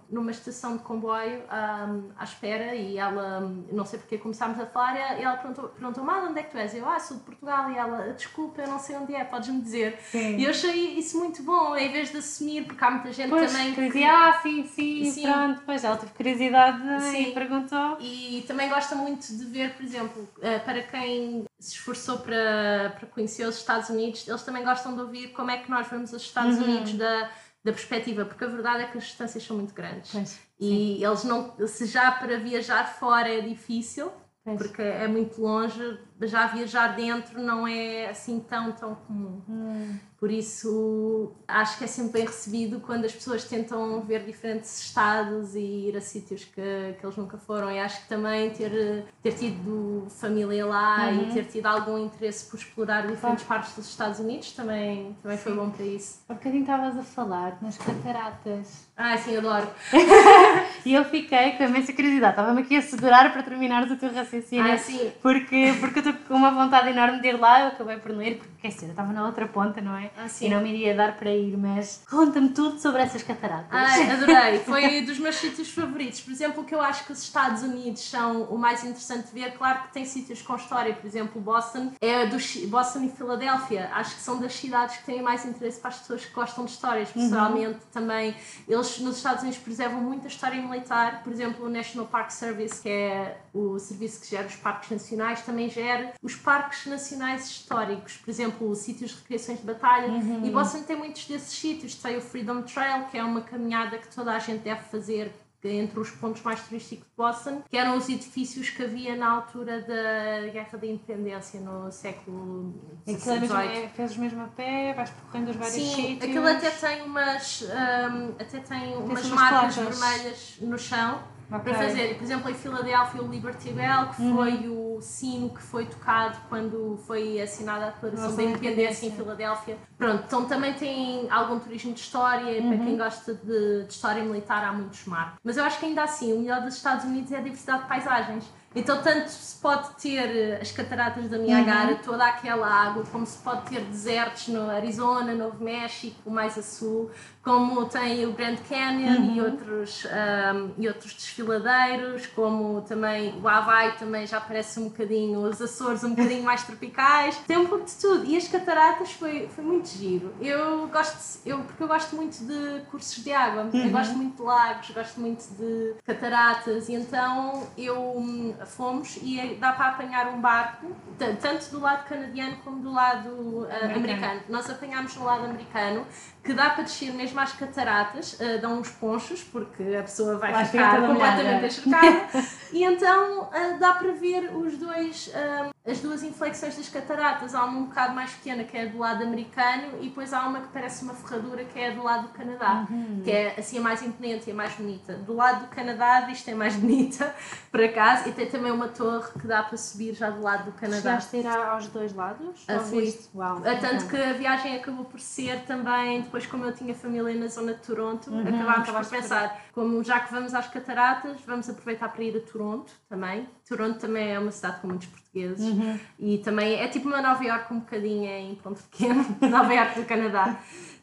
numa estação de comboio um, à espera e ela, não sei porque começámos a falar, e ela perguntou, perguntou onde é que tu és? Eu, ah, sou de Portugal. E ela, desculpa, eu não sei onde é, podes-me dizer. Sim. E eu achei isso muito bom, em vez de assumir, porque há muita gente pois, também que... Dizia, ah, sim, sim, sim, pronto. Pois ela teve curiosidade sim. e perguntou. E também gosta muito de ver, por exemplo, eh, para quem se esforçou para, para conhecer os Estados Unidos, eles também gostam de ouvir como é que nós vemos os Estados uhum. Unidos da da perspectiva, porque a verdade é que as distâncias são muito grandes. Pois, e eles não, se já para viajar fora é difícil, pois. porque é muito longe, já viajar dentro não é assim tão, tão comum. Hum. Por isso, acho que é sempre bem recebido quando as pessoas tentam ver diferentes estados e ir a sítios que, que eles nunca foram. E acho que também ter, ter tido família lá uhum. e ter tido algum interesse por explorar diferentes partes dos Estados Unidos também, também foi bom para isso. Há bocadinho estavas a falar nas cataratas. Ah, sim, adoro. e eu fiquei com a imensa curiosidade. Estava-me aqui a segurar para terminares o teu raciocínio. Ah, sim. Porque, porque estou com uma vontade enorme de ir lá, eu acabei por não ir, porque quer dizer, eu estava na outra ponta, não é? Ah. E não me iria dar para ir, mas conta-me tudo sobre essas cataratas. Ai, adorei. Foi dos meus sítios favoritos. Por exemplo, o que eu acho que os Estados Unidos são o mais interessante de ver, claro que tem sítios com história, por exemplo, Boston, é do Boston e Filadélfia. Acho que são das cidades que têm mais interesse para as pessoas que gostam de histórias. Pessoalmente, também, eles nos Estados Unidos preservam muita história militar. Por exemplo, o National Park Service, que é o serviço que gera os parques nacionais, também gera os parques nacionais históricos. Por exemplo, sítios de recreações de batalha. E Boston tem muitos desses sítios. Tem o Freedom Trail, que é uma caminhada que toda a gente deve fazer entre os pontos mais turísticos de Boston, que eram os edifícios que havia na altura da Guerra da Independência, no século Aquilo é XVIII. é, fazes mesmo a pé, vais percorrendo os vários Sim, sítios. aquilo até tem umas, hum, até tem umas umas marcas vermelhas no chão Ok. para fazer. Por exemplo, em Filadélfia, o Liberty Bell, que Uhum. foi o sino que foi tocado quando foi assinada a Declaração Nossa, da Independência em. Filadélfia. Pronto, então também tem algum turismo de história, Uhum. para quem gosta de, de história militar há muitos marcos. Mas eu acho que ainda assim, o melhor dos Estados Unidos é a diversidade de paisagens. Então, tanto se pode ter eh, as cataratas da Niagara, Uhum. toda aquela água, como se pode ter desertos no Arizona, Novo México, mais a sul, como tem o Grand Canyon e, outros, ahm, e outros desfiladeiros, como também o Havaí também já parece um bocadinho, os Açores um bocadinho mais tropicais, tem um pouco de tudo. E as cataratas foi, foi muito giro. Eu gosto, eu, porque eu gosto muito de cursos de água, eu gosto muito de lagos, gosto muito de cataratas, e então eu hum, fomos e dá para apanhar um barco, tanto do lado canadiano como do lado Americano. americano. Nós apanhámos no lado americano, que dá para descer mesmo às cataratas, ah, dão uns ponchos, porque a pessoa vai Vai ficar completamente encharcada, e então ah, dá para ver os dois, ah, as duas inflexões das cataratas. Há uma um bocado mais pequena, que é do lado americano, e depois há uma que parece uma ferradura, que é do lado do Canadá, Uhum. que é assim a mais imponente e a mais bonita. Do lado do Canadá, isto é mais bonita, por acaso, e tem também uma torre que dá para subir já do lado do Canadá. Chegaste a ir aos dois lados? Ah, fui. Uau. Tanto que a viagem acabou por ser também, depois como eu tinha família na zona de Toronto, Uhum, acabámos por pensar, como já que vamos às cataratas, vamos aproveitar para ir a Toronto também. Toronto também é uma cidade com muitos portugueses Uhum. e também é tipo uma Nova Iorque um bocadinho em ponto pequeno, Nova Iorque do Canadá.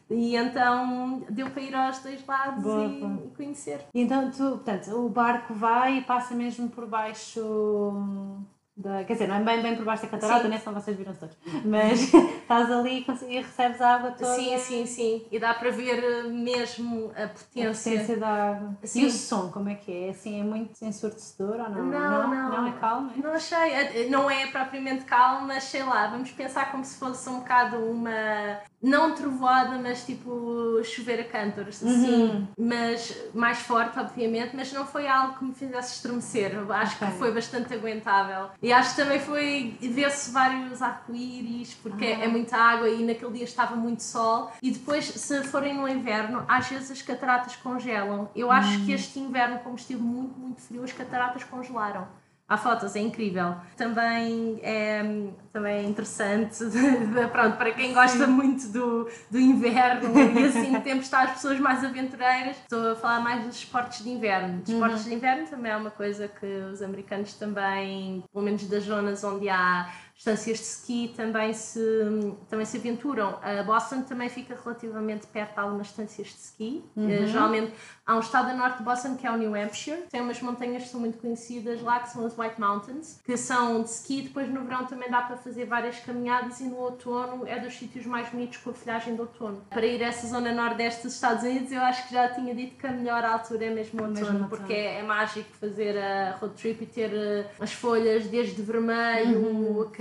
E então deu para ir aos dois lados Boa, e, boa. e conhecer. E então, tu, portanto, o barco vai e passa mesmo por baixo hum, da. Quer dizer, não é bem, bem por baixo da catarata, né? Senão vocês viram todos. Mas estás ali e recebes a água toda. Sim, sim, sim. E dá para ver eh, mesmo a A potência. potência da água. Sim. E o som, como é que é? Assim, é muito ensurdecedor ou não? Não, não. Não é calmo, é? Não achei, eh, não é propriamente calmo, mas sei lá, vamos pensar como se fosse um bocado uma, não trovoada, mas tipo chover a cântaros, assim, mas mais forte, obviamente, mas não foi algo que me fizesse estremecer, acho Ok. que foi bastante aguentável. E acho que também foi, ver-se vários arco-íris, porque é muita água e naquele dia estava muito sol, e depois, se forem no inverno, às vezes as cataratas congelam. Eu acho que este inverno, como esteve muito, muito frio, as cataratas congelaram. Há fotos, é incrível. Também é, também é interessante, pronto, para quem gosta muito do, do inverno e assim de tempo está as pessoas mais aventureiras. Estou a falar mais dos esportes de inverno. Esportes de inverno também é uma coisa que os americanos também, pelo menos das zonas onde há estâncias de ski também se, também se aventuram. A Boston também fica relativamente perto de algumas estâncias de ski. Eh, Geralmente há um estado a norte de Boston que é o New Hampshire. Tem umas montanhas que são muito conhecidas lá, que são as White Mountains, que são de ski. Depois no verão também dá para fazer várias caminhadas e no outono é dos sítios mais bonitos com a folhagem de outono. Para ir a essa zona nordeste dos Estados Unidos, eu acho que já tinha dito que a melhor altura é mesmo o outono, Mesmo porque é, é mágico fazer a road trip e ter eh, as folhas desde vermelho,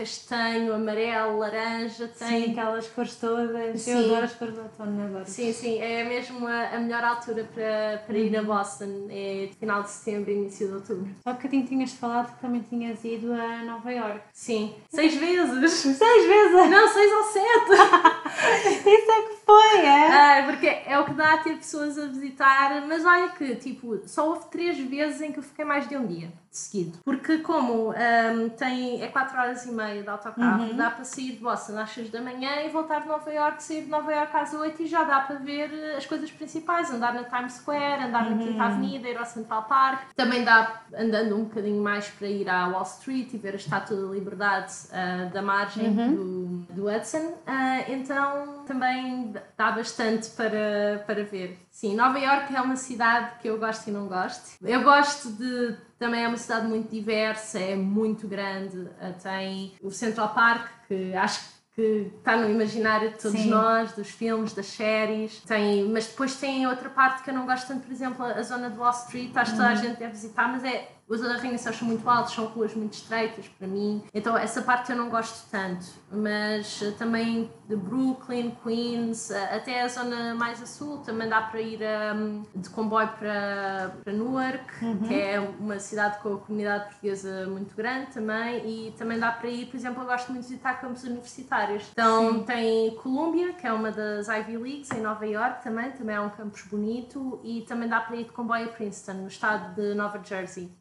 castanho, amarelo, laranja, tem Sim, aquelas cores todas. Sim. Eu adoro as cores do outono, adoro. Sim, sim, é mesmo a, a melhor altura para, para ir a Boston, é final de setembro, início de outubro. Há bocadinho tinhas falado que também tinhas ido a Nova York. Sim, seis vezes! Seis vezes! Não, seis ou sete! Isso é que foi, é? Ah, porque é o que dá a ter pessoas a visitar, mas olha que, tipo, só houve três vezes em que eu fiquei mais de um dia seguido. Porque como um, tem, é 4 horas e meia de autocarro, uhum. dá para sair de Boston às 6 da manhã e voltar de Nova York, sair de Nova York às 8 e já dá para ver as coisas principais, andar na Times Square, andar uhum. na Quinta Avenida, ir ao Central Park. Também dá andando um bocadinho mais para ir à Wall Street e ver a Estátua da Liberdade uh, da margem uhum. do, do Hudson. Uh, então também dá bastante para, para ver. Sim, Nova York é uma cidade que eu gosto e não gosto. Eu gosto de também é uma cidade muito diversa, é muito grande. Eh, tem o Central Park, que acho que está no imaginário de todos Sim. nós, dos filmes, das séries. Tem, mas depois tem outra parte que eu não gosto tanto, por exemplo, a zona de Wall Street. Acho que toda a uhum. gente deve visitar, mas é os arranha-céus são muito altos, são ruas muito estreitas para mim, então essa parte eu não gosto tanto. Mas eh, também de Brooklyn, Queens, eh, até a zona mais a sul, também dá para ir um, de comboio para, para Newark, uhum. que é uma cidade com a comunidade portuguesa muito grande também, e também dá para ir, por exemplo, eu gosto muito de visitar campos universitários. Então Sim. tem Columbia, que é uma das Ivy Leagues em Nova York também, também é um campus bonito, e também dá para ir de comboio a Princeton, no estado de Nova Jersey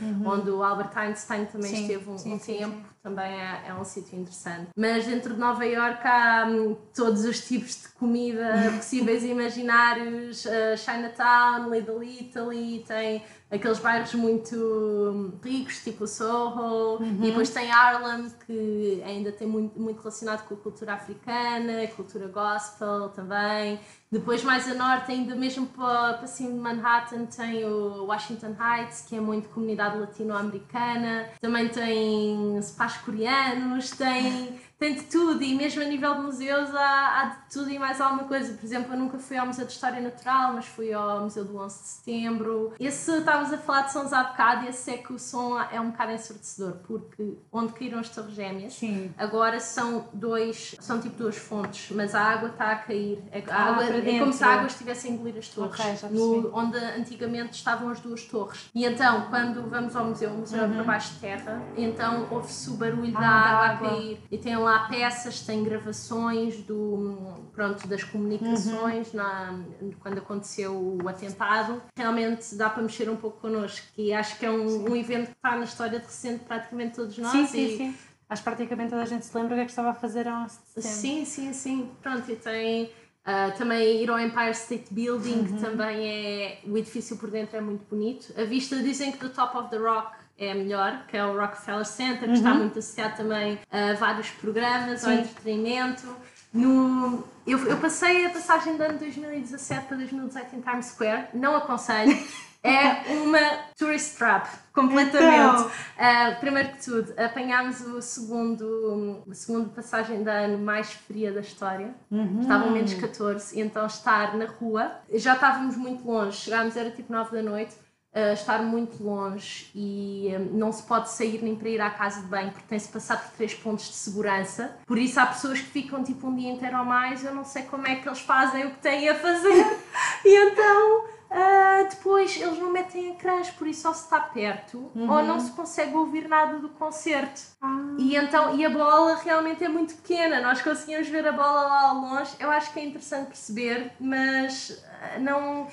uhum. onde o Albert Einstein também sim, esteve um, sim, um tempo, também é, é um sítio interessante. Mas dentro de Nova York há um, todos os tipos de comida possíveis e imaginários, uh, Chinatown, Little Italy, tem aqueles bairros muito hum, ricos, tipo Soho, uhum. e depois tem Harlem, que ainda tem muito, muito relacionado com a cultura africana, a cultura gospel também. Depois, mais a norte, ainda mesmo para, para cima de Manhattan, tem o Washington Heights, que é muito comunidade latino-americana. Também tem spas coreanos, tem tem de tudo e mesmo a nível de museus há, há, de tudo e mais alguma coisa. Por exemplo, eu nunca fui ao Museu de História Natural, mas fui ao Museu do 11 de Setembro. Esse, estávamos a falar de sons há bocado, esse é que o som é um bocado ensurdecedor, porque onde caíram as torres gêmeas, Sim. agora são dois, são tipo duas fontes, mas a água está a cair. A ah, água, é como se a água estivesse a engolir as torres, okay, no, onde antigamente estavam as duas torres. E então, quando vamos ao museu, o museu uhum. é para baixo de terra, então ouve-se o barulho ah, da, água da água a cair e tem lá há peças, tem gravações do, pronto, das comunicações uhum. na, quando aconteceu o atentado. Realmente dá para mexer um pouco connosco e acho que é um, um evento que está na história de recente praticamente todos nós. Sim, sim, sim. Acho que praticamente toda a gente se lembra o que é que estava a fazer há uns Sim, sim, sim. Pronto, e tem... Uh, também ir ao Empire State Building, uhum. que também é. O edifício por dentro é muito bonito. A vista dizem que do Top of the Rock é melhor, que é o Rockefeller Center, que uhum. está muito associado também a vários programas, Sim. ao entretenimento. No, eu, eu passei a passagem do ano 2017 para 2018 em Times Square, não aconselho. É uma tourist trap, completamente. Então. Uh, primeiro que tudo, apanhámos o segundo, a segunda passagem de ano mais fria da história. Uhum. Estavam menos 14, e então estar na rua, já estávamos muito longe, chegámos, era tipo 9 da noite, uh, estar muito longe e um, não se pode sair nem para ir à casa de banho porque tem-se passar por três pontos de segurança. Por isso há pessoas que ficam tipo um dia inteiro ou mais, eu não sei como é que eles fazem o que têm a fazer. e então Uh, depois eles não metem ecrãs, por isso só se está perto uhum. ou não se consegue ouvir nada do concerto. Ah. E, então, e a bola realmente é muito pequena, nós conseguimos ver a bola lá ao longe. Eu acho que é interessante perceber, mas não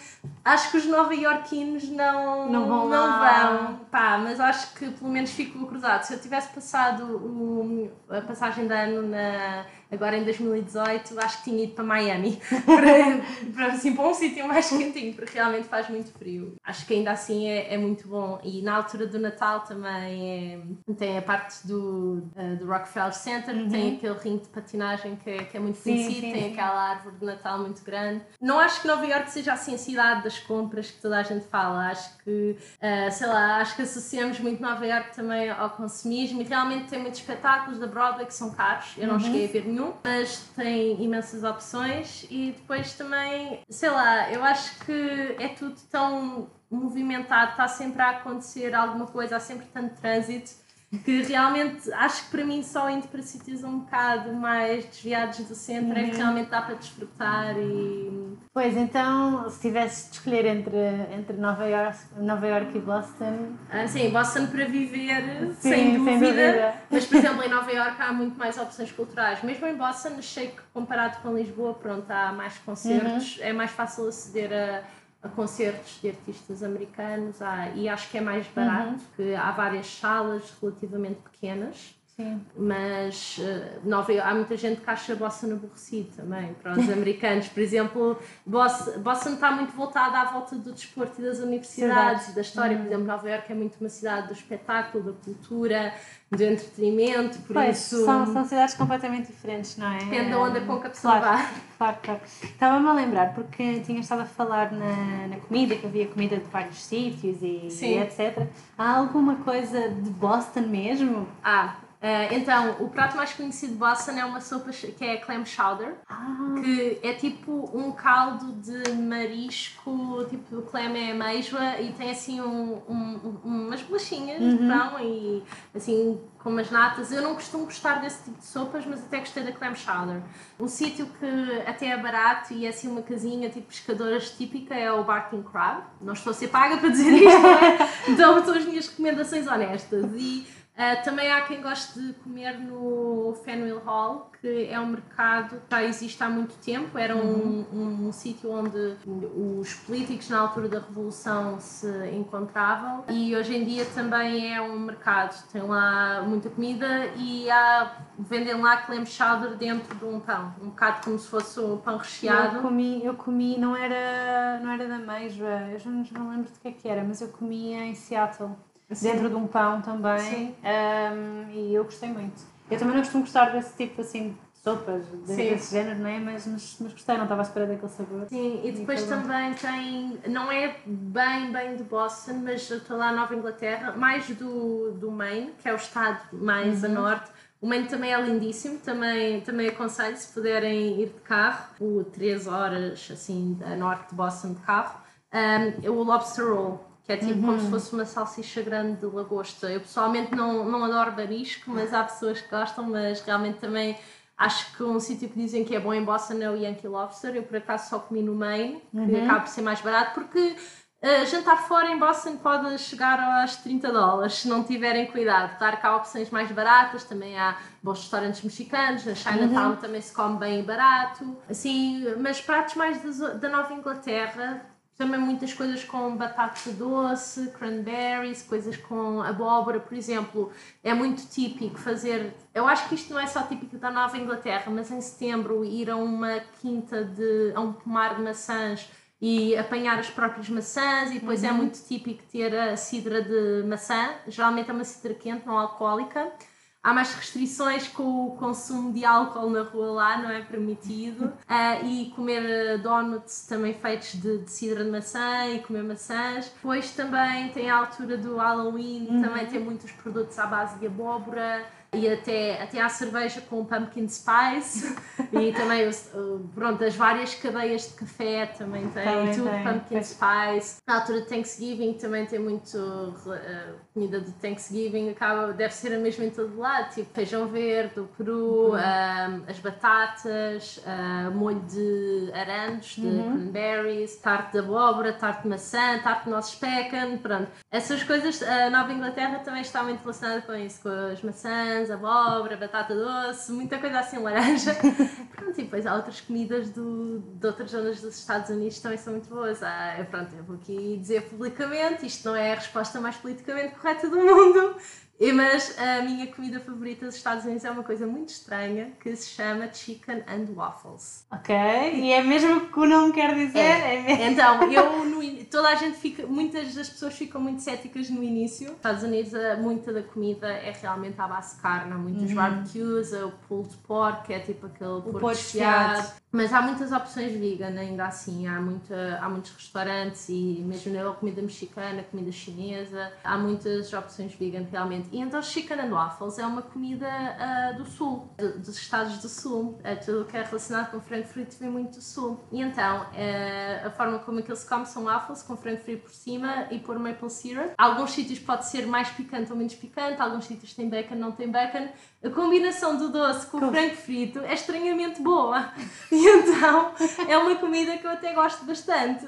acho que os nova iorquinos não, não vão. Não vão pá, mas acho que pelo menos fico cruzado. Se eu tivesse passado o, a passagem de ano na Agora em 2018 acho que tinha ido para Miami, para, para, assim, para um sítio mais quentinho, porque realmente faz muito frio. Acho que ainda assim é, é muito bom. E na altura do Natal também é, tem a parte do, uh, do Rockefeller Center, uhum. tem aquele ringue de patinagem que, é, que é muito conhecido, sim, tem aquela árvore de Natal muito grande. Não acho que Nova York seja assim a cidade das compras que toda a gente fala. Acho que, uh, sei lá, acho que associamos muito Nova York também ao consumismo e realmente tem muitos espetáculos da Broadway que são caros. Eu não uhum. cheguei a ver nenhum mas tem imensas opções e depois também, sei lá, eu acho que é tudo tão movimentado, está sempre a acontecer alguma coisa, há sempre tanto trânsito que realmente acho que para mim só indo para sítios um bocado mais desviados do centro uhum. é que uhum. realmente dá para desfrutar e Pois, então, se tivesse de escolher entre, entre Nova, York, Nova York e Boston... Ah, sim, Boston para viver, sim, sem, dúvida, sem dúvida. Mas, por exemplo, em Nova York há muito mais opções culturais. Mesmo em Boston, achei que comparado com Lisboa, pronto, há mais concertos, uhum. é mais fácil aceder a a concertos de artistas americanos há, e acho que é mais barato, uhum. porque há várias salas relativamente pequenas Sim. Mas uh, Nova York, há muita gente que acha Boston aborrecido também, para os americanos. Por exemplo, Boston, Boston está muito voltada à volta do desporto e das universidades e da história. Por uhum. exemplo, Nova York é muito uma cidade do espetáculo, da cultura, do entretenimento. Por pois, isso, são, são cidades completamente diferentes, não é? Depende da onda com que a pessoa claro, vai. Claro, claro. Estava-me a lembrar, porque tinha estado a falar na, na comida, que havia comida de vários sítios e, e etc. Há alguma coisa de Boston mesmo? Ah, Uh, então, o prato mais conhecido de Boston é uma sopa que é clam chowder, ah. que é tipo um caldo de marisco, tipo o clam é ameijoa e tem assim um, um, umas bolachinhas uhum. de pão e assim com umas natas. Eu não costumo gostar desse tipo de sopas, mas até gostei da clam chowder. Um sítio que até é barato e é assim uma casinha tipo pescadoras típica é o Barking Crab. Não estou a ser paga para dizer isto, não é? então são as minhas recomendações honestas. E Uh, também há quem goste de comer no Faneuil Hall, que é um mercado que já existe há muito tempo. Era um, uhum. um, um sítio onde os políticos na altura da Revolução se encontravam e hoje em dia também é um mercado. Tem lá muita comida e há, vendem lá clam chowder dentro de um pão, um bocado como se fosse um pão recheado. Eu comi, eu comi não, era, não era da Meijoa, eu já não lembro de que é que era, mas eu comia em Seattle. Sim. dentro de um pão também. Um, e eu gostei muito. Eu também não costumo gostar desse tipo assim de sopas, desse género, não é? Mas, mas, mas gostei, não estava à espera daquele sabor. Sim, e depois e também tem, não é bem, bem de Boston, mas eu estou lá na Nova Inglaterra, mais do, do Maine, que é o estado mais uhum. a norte. O Maine também é lindíssimo, também, também aconselho se puderem ir de carro, o 3 horas assim a norte de Boston de carro. Um, o Lobster Roll, que é tipo uhum. como se uhum. fosse uma salsicha grande de lagosta. Eu pessoalmente não, não adoro marisco, mas há pessoas que gostam, mas realmente também acho que um sítio que dizem que é bom em Boston é o Yankee Lobster. Eu por acaso só comi no Maine, que uhum. acaba por ser mais barato, porque uh, jantar fora em Boston pode chegar aos 30 dólares se não tiverem cuidado. Claro que há opções mais baratas, também há bons restaurantes mexicanos, na Chinatown uhum. também se come bem barato. Assim, mas pratos mais da Nova Inglaterra também muitas coisas com batata doce, cranberries, coisas com abóbora, por exemplo. É muito típico fazer. Eu acho que isto não é só típico da Nova Inglaterra, mas em setembro ir a uma quinta de. a um pomar de maçãs e apanhar as próprias maçãs, e depois é uhum. é muito típico ter a cidra de maçã. Geralmente é uma cidra quente, não alcoólica há mais restrições com o consumo de álcool na rua lá, não é permitido. Uh, e comer eh, donuts também feitos de, de cidra de maçã e comer maçãs. Depois também tem a altura do Halloween, uhum. também tem muitos produtos à base de abóbora e até, até há cerveja com pumpkin spice e também pronto, as várias cadeias de café também têm também tudo tem. pumpkin spice. Na altura de Thanksgiving também tem muito uh, comida de Thanksgiving, acaba, deve ser a mesma em todo lado, tipo feijão verde, o peru, uhum. um, as batatas, uh, molho de aranjos, de uhum. cranberries, tarte de abóbora, tarte de maçã, tarte de nozes pecan, pronto. Essas coisas, a Nova Inglaterra também está muito relacionada com isso, com as maçãs maçãs, abóbora, batata doce, muita coisa assim, laranja. pronto, e depois há outras comidas do, de outras zonas dos Estados Unidos que também são muito boas. Ah, pronto, eu vou aqui dizer publicamente, isto não é a resposta mais politicamente correta do mundo, mas a minha comida favorita dos Estados Unidos é uma coisa muito estranha que se chama Chicken and Waffles. Ok, e é mesmo que o nome quer dizer? É. é então, eu no, toda a gente fica, muitas das pessoas ficam muito céticas no início. Nos Estados Unidos, muita da comida é realmente à base de carne. Há muitos uhum. barbecues, o pulled pork, é tipo aquele o porco. Mas há muitas opções vegan ainda assim, há, muita, há muitos restaurantes e mesmo na comida mexicana, comida chinesa, há muitas opções vegan realmente. E então chicken and waffles é uma comida uh, do sul, dos estados do sul, é tudo que é relacionado com frango frito vem muito do sul. E então uh, a forma como aquilo se come são waffles com frango frito por cima e por maple syrup. Alguns sítios pode ser mais picante ou menos picante, alguns sítios têm bacon, não tem bacon. A combinação do doce com o frango frito é estranhamente boa. E então é uma comida que eu até gosto bastante.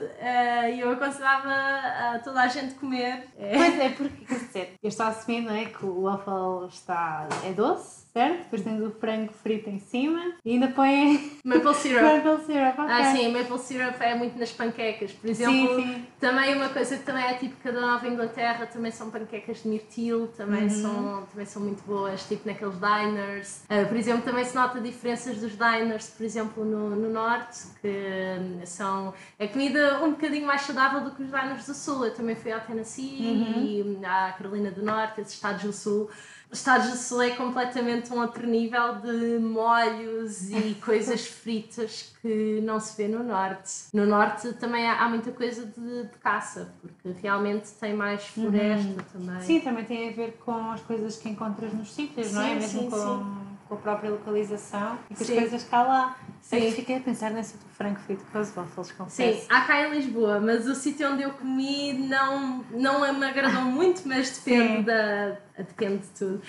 E eu aconselhava a toda a gente comer. Pois é, porque, quer dizer, eu estou a assumir, não é? Que o waffle está, é doce certo? Depois tens o frango frito em cima e ainda põe maple syrup. maple syrup, ok. Ah, sim, maple syrup é muito nas panquecas. Por exemplo, Sim, sim. também uma coisa que também é típica da Nova Inglaterra, também são panquecas de mirtilo, também, Uhum. são, também são muito boas, tipo naqueles diners. Ah, por exemplo, também se nota diferenças dos diners, por exemplo, no, no Norte, que hum, são é comida um bocadinho mais saudável do que os diners do Sul. Eu também fui ao Tennessee Uhum. e hum, à Carolina do Norte, esses estados do Sul. Do Sul é completamente um outro nível de molhos e coisas fritas que não se vê no Norte. No Norte também há, há muita coisa de, de caça, porque realmente tem mais floresta também. Sim, também tem a ver com as coisas que encontras nos sítios, não é? Sim, Mesmo sim, com, sim. com a própria localização e com as Sim. coisas cá lá. Sim. Sim. fiquei a pensar nesse do frango frito com os waffles, Sim, confesso. há cá em Lisboa, mas o sítio onde eu comi não, não me agradou muito, mas depende, Sim. da, depende de tudo.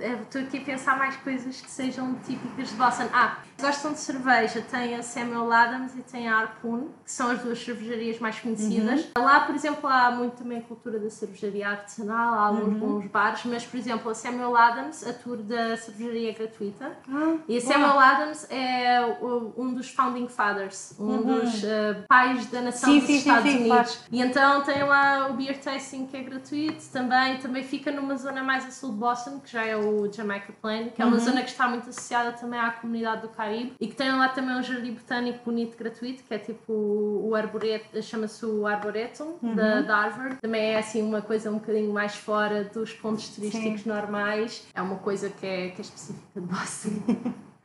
Eh, Estou aqui a pensar mais coisas que sejam típicas de Boston. Ah, gostam de cerveja, tem a Samuel Adams e tem a Harpoon, que são as duas cervejarias mais conhecidas. Lá, por exemplo, há muito também a cultura da cervejaria artesanal, há alguns bons bares, mas, por exemplo, a Samuel Adams, a tour da cervejaria é gratuita. Ah, E a. Samuel Adams é um dos founding fathers, um dos eh, pais da nação Sim, dos sim, Estados sim, Unidos. claro. E então tem lá o beer tasting que é gratuito também. Também fica numa zona mais a sul de Boston, que já é o Jamaica Plain, que é Uhum. uma zona que está muito associada também à comunidade do Caribe e que tem lá também um jardim botânico bonito gratuito, que é tipo o arboreto, chama-se o Arboretum Uhum. da, da Harvard. Também é assim uma coisa um bocadinho mais fora dos pontos turísticos normais. É uma coisa que é, que é específica de Boston.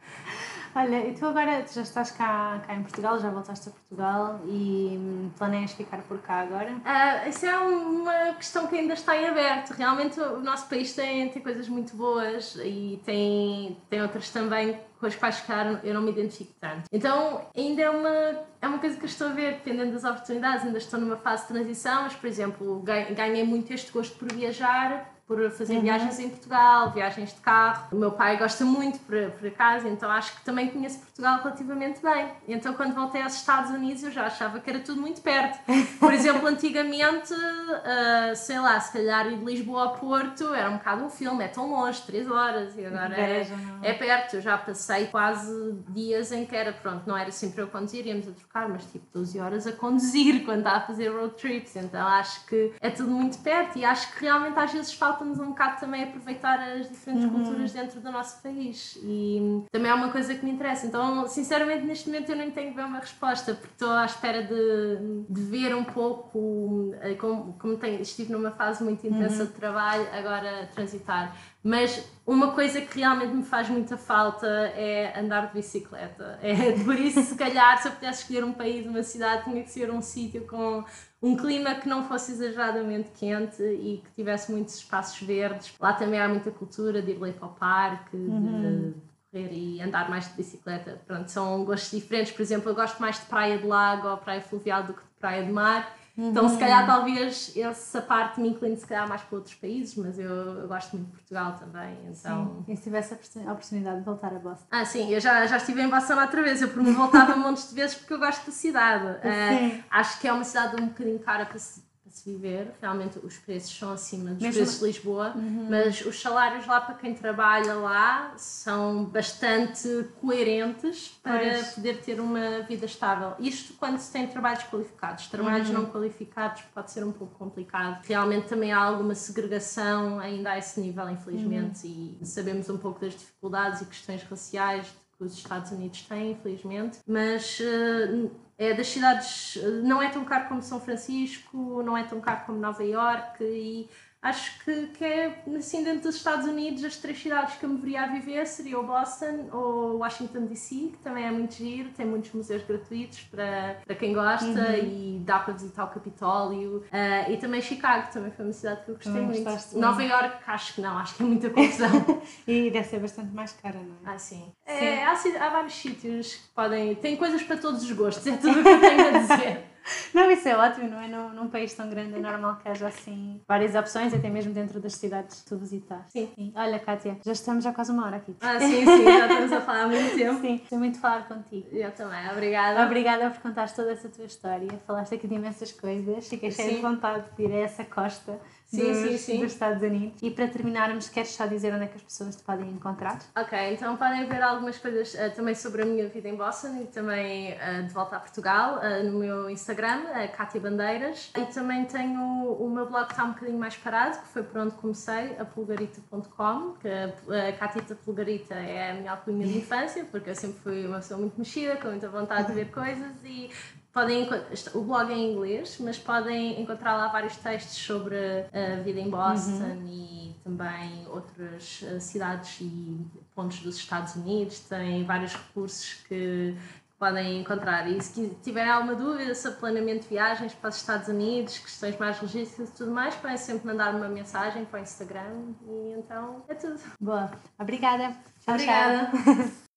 Olha, e tu agora já estás cá, cá em Portugal, já voltaste a Portugal e hum, planeias ficar por cá agora? Ah, isso é uma questão que ainda está em aberto. Realmente o nosso país tem, tem coisas muito boas e tem, tem outras também com as quais calhar eu não me identifico tanto. Então ainda é uma, é uma coisa que eu estou a ver, dependendo das oportunidades, ainda estou numa fase de transição, mas por exemplo, ganhei muito este gosto por viajar, por fazer viagens em Portugal, viagens de carro. O meu pai gosta muito, por, por acaso, então acho que também conheço Portugal relativamente bem. Então, quando voltei aos Estados Unidos, eu já achava que era tudo muito perto. Por exemplo, antigamente, ah, sei lá, se calhar ir de Lisboa ao Porto era um bocado um filme, é tão longe, 3 horas, e agora é, não. é perto. Eu já passei quase dias em que era, pronto, não era sempre eu a conduzir, íamos a trocar, mas tipo 12 horas a conduzir quando está a fazer road trips. Então acho que é tudo muito perto e acho que realmente às vezes falta-nos um bocado também aproveitar as diferentes culturas dentro do nosso país. E também é uma coisa que me interessa. Então, sinceramente, neste momento eu nem tenho bem uma resposta, porque estou à espera de, de ver um pouco, eh, como, como tenho, estive numa fase muito intensa de trabalho, agora transitar. Mas uma coisa que realmente me faz muita falta é andar de bicicleta. É, por isso, se calhar, se eu pudesse escolher um país, uma cidade, tinha que ser um sítio com um clima que não fosse exageradamente quente e que tivesse muitos espaços verdes. Lá também há muita cultura de ir ler para o parque, de correr e andar mais de bicicleta. Pronto, são gostos diferentes. Por exemplo, eu gosto mais de praia de lago ou praia fluvial do que de praia de mar. Então, se calhar, talvez essa parte me incline se calhar mais para outros países, mas eu, eu gosto muito de Portugal também. Então... E se tivesse a oportun- a oportunidade de voltar a Boston? Ah, sim, eu já, já estive em Barcelona outra vez. Eu por mim voltava montes de vezes porque eu gosto da cidade. Sim. acho que é uma cidade um bocadinho cara para se, para se viver. Realmente os preços são acima dos Mesmo- preços de Lisboa, mas os salários lá para quem trabalha lá são bastante coerentes para Pois. poder ter uma vida estável. Isto quando se tem trabalhos qualificados. Trabalhos não qualificados pode ser um pouco complicado. Realmente também há alguma segregação ainda a esse nível, infelizmente, e sabemos um pouco das dificuldades e questões raciais que os Estados Unidos têm, infelizmente, mas eh, é das cidades, eh, não é tão caro como São Francisco, não é tão caro como Nova York e acho que, que é assim dentro dos Estados Unidos as três cidades que eu me viria a viver seria o Boston ou Washington DC, que também é muito giro, tem muitos museus gratuitos para, para quem gosta e dá para visitar o Capitólio Ah, e também Chicago, também foi uma cidade que eu gostei Também muito. Nova York, acho que não, acho que é muita confusão. E deve ser bastante mais cara, não é? Ah, sim. É, há, há vários sítios que podem. Tem coisas para todos os gostos, é tudo o que eu tenho a dizer. Não, isso é ótimo, não é? Num, num país tão grande é normal que haja assim várias opções, até mesmo dentro das cidades que tu visitas. Sim. Olha, Kátia, já estamos já quase uma hora aqui. Ah, sim, sim, já estamos a falar há muito tempo. Sim, gostei muito falar contigo. Eu também, obrigada. Obrigada por contares toda essa tua história. Falaste aqui de imensas coisas. Fiquei cheia de Sim. vontade de ir a essa costa Sim, dos, sim, sim. dos Estados Unidos. E para terminarmos, queres só dizer onde é que as pessoas te podem encontrar? Ok, então podem ver algumas coisas eh, também sobre a minha vida em Boston e também eh, de volta a Portugal eh, no meu Instagram, uh, Cátia Bandeiras. E também tenho o meu blog que está um bocadinho mais parado, que foi por onde comecei, a pulgarita.com, que a a Catita Pulgarita é a minha alcunha de infância, porque eu sempre fui uma pessoa muito mexida, com muita vontade de ver coisas e Podem, o blog é em inglês, mas podem encontrar lá vários textos sobre a vida em Boston e também outras eh, cidades e pontos dos Estados Unidos. Tem vários recursos que podem encontrar. E se tiverem alguma dúvida sobre planeamento de viagens para os Estados Unidos, questões mais logísticas e tudo mais, podem sempre mandar uma mensagem para o Instagram e então é tudo. Boa. Obrigada. Tchau, Obrigada. tchau.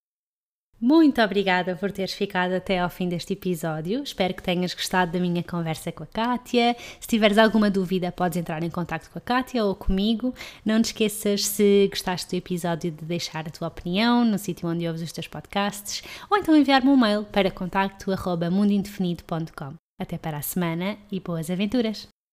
Muito obrigada por teres ficado até ao fim deste episódio. Espero que tenhas gostado da minha conversa com a Kátia. Se tiveres alguma dúvida, podes entrar em contato com a Kátia ou comigo. Não te esqueças, se gostaste do episódio, de deixar a tua opinião no sítio onde ouves os teus podcasts ou então enviar-me um mail para contacto.mundoindefinido.com. Até para a semana e boas aventuras!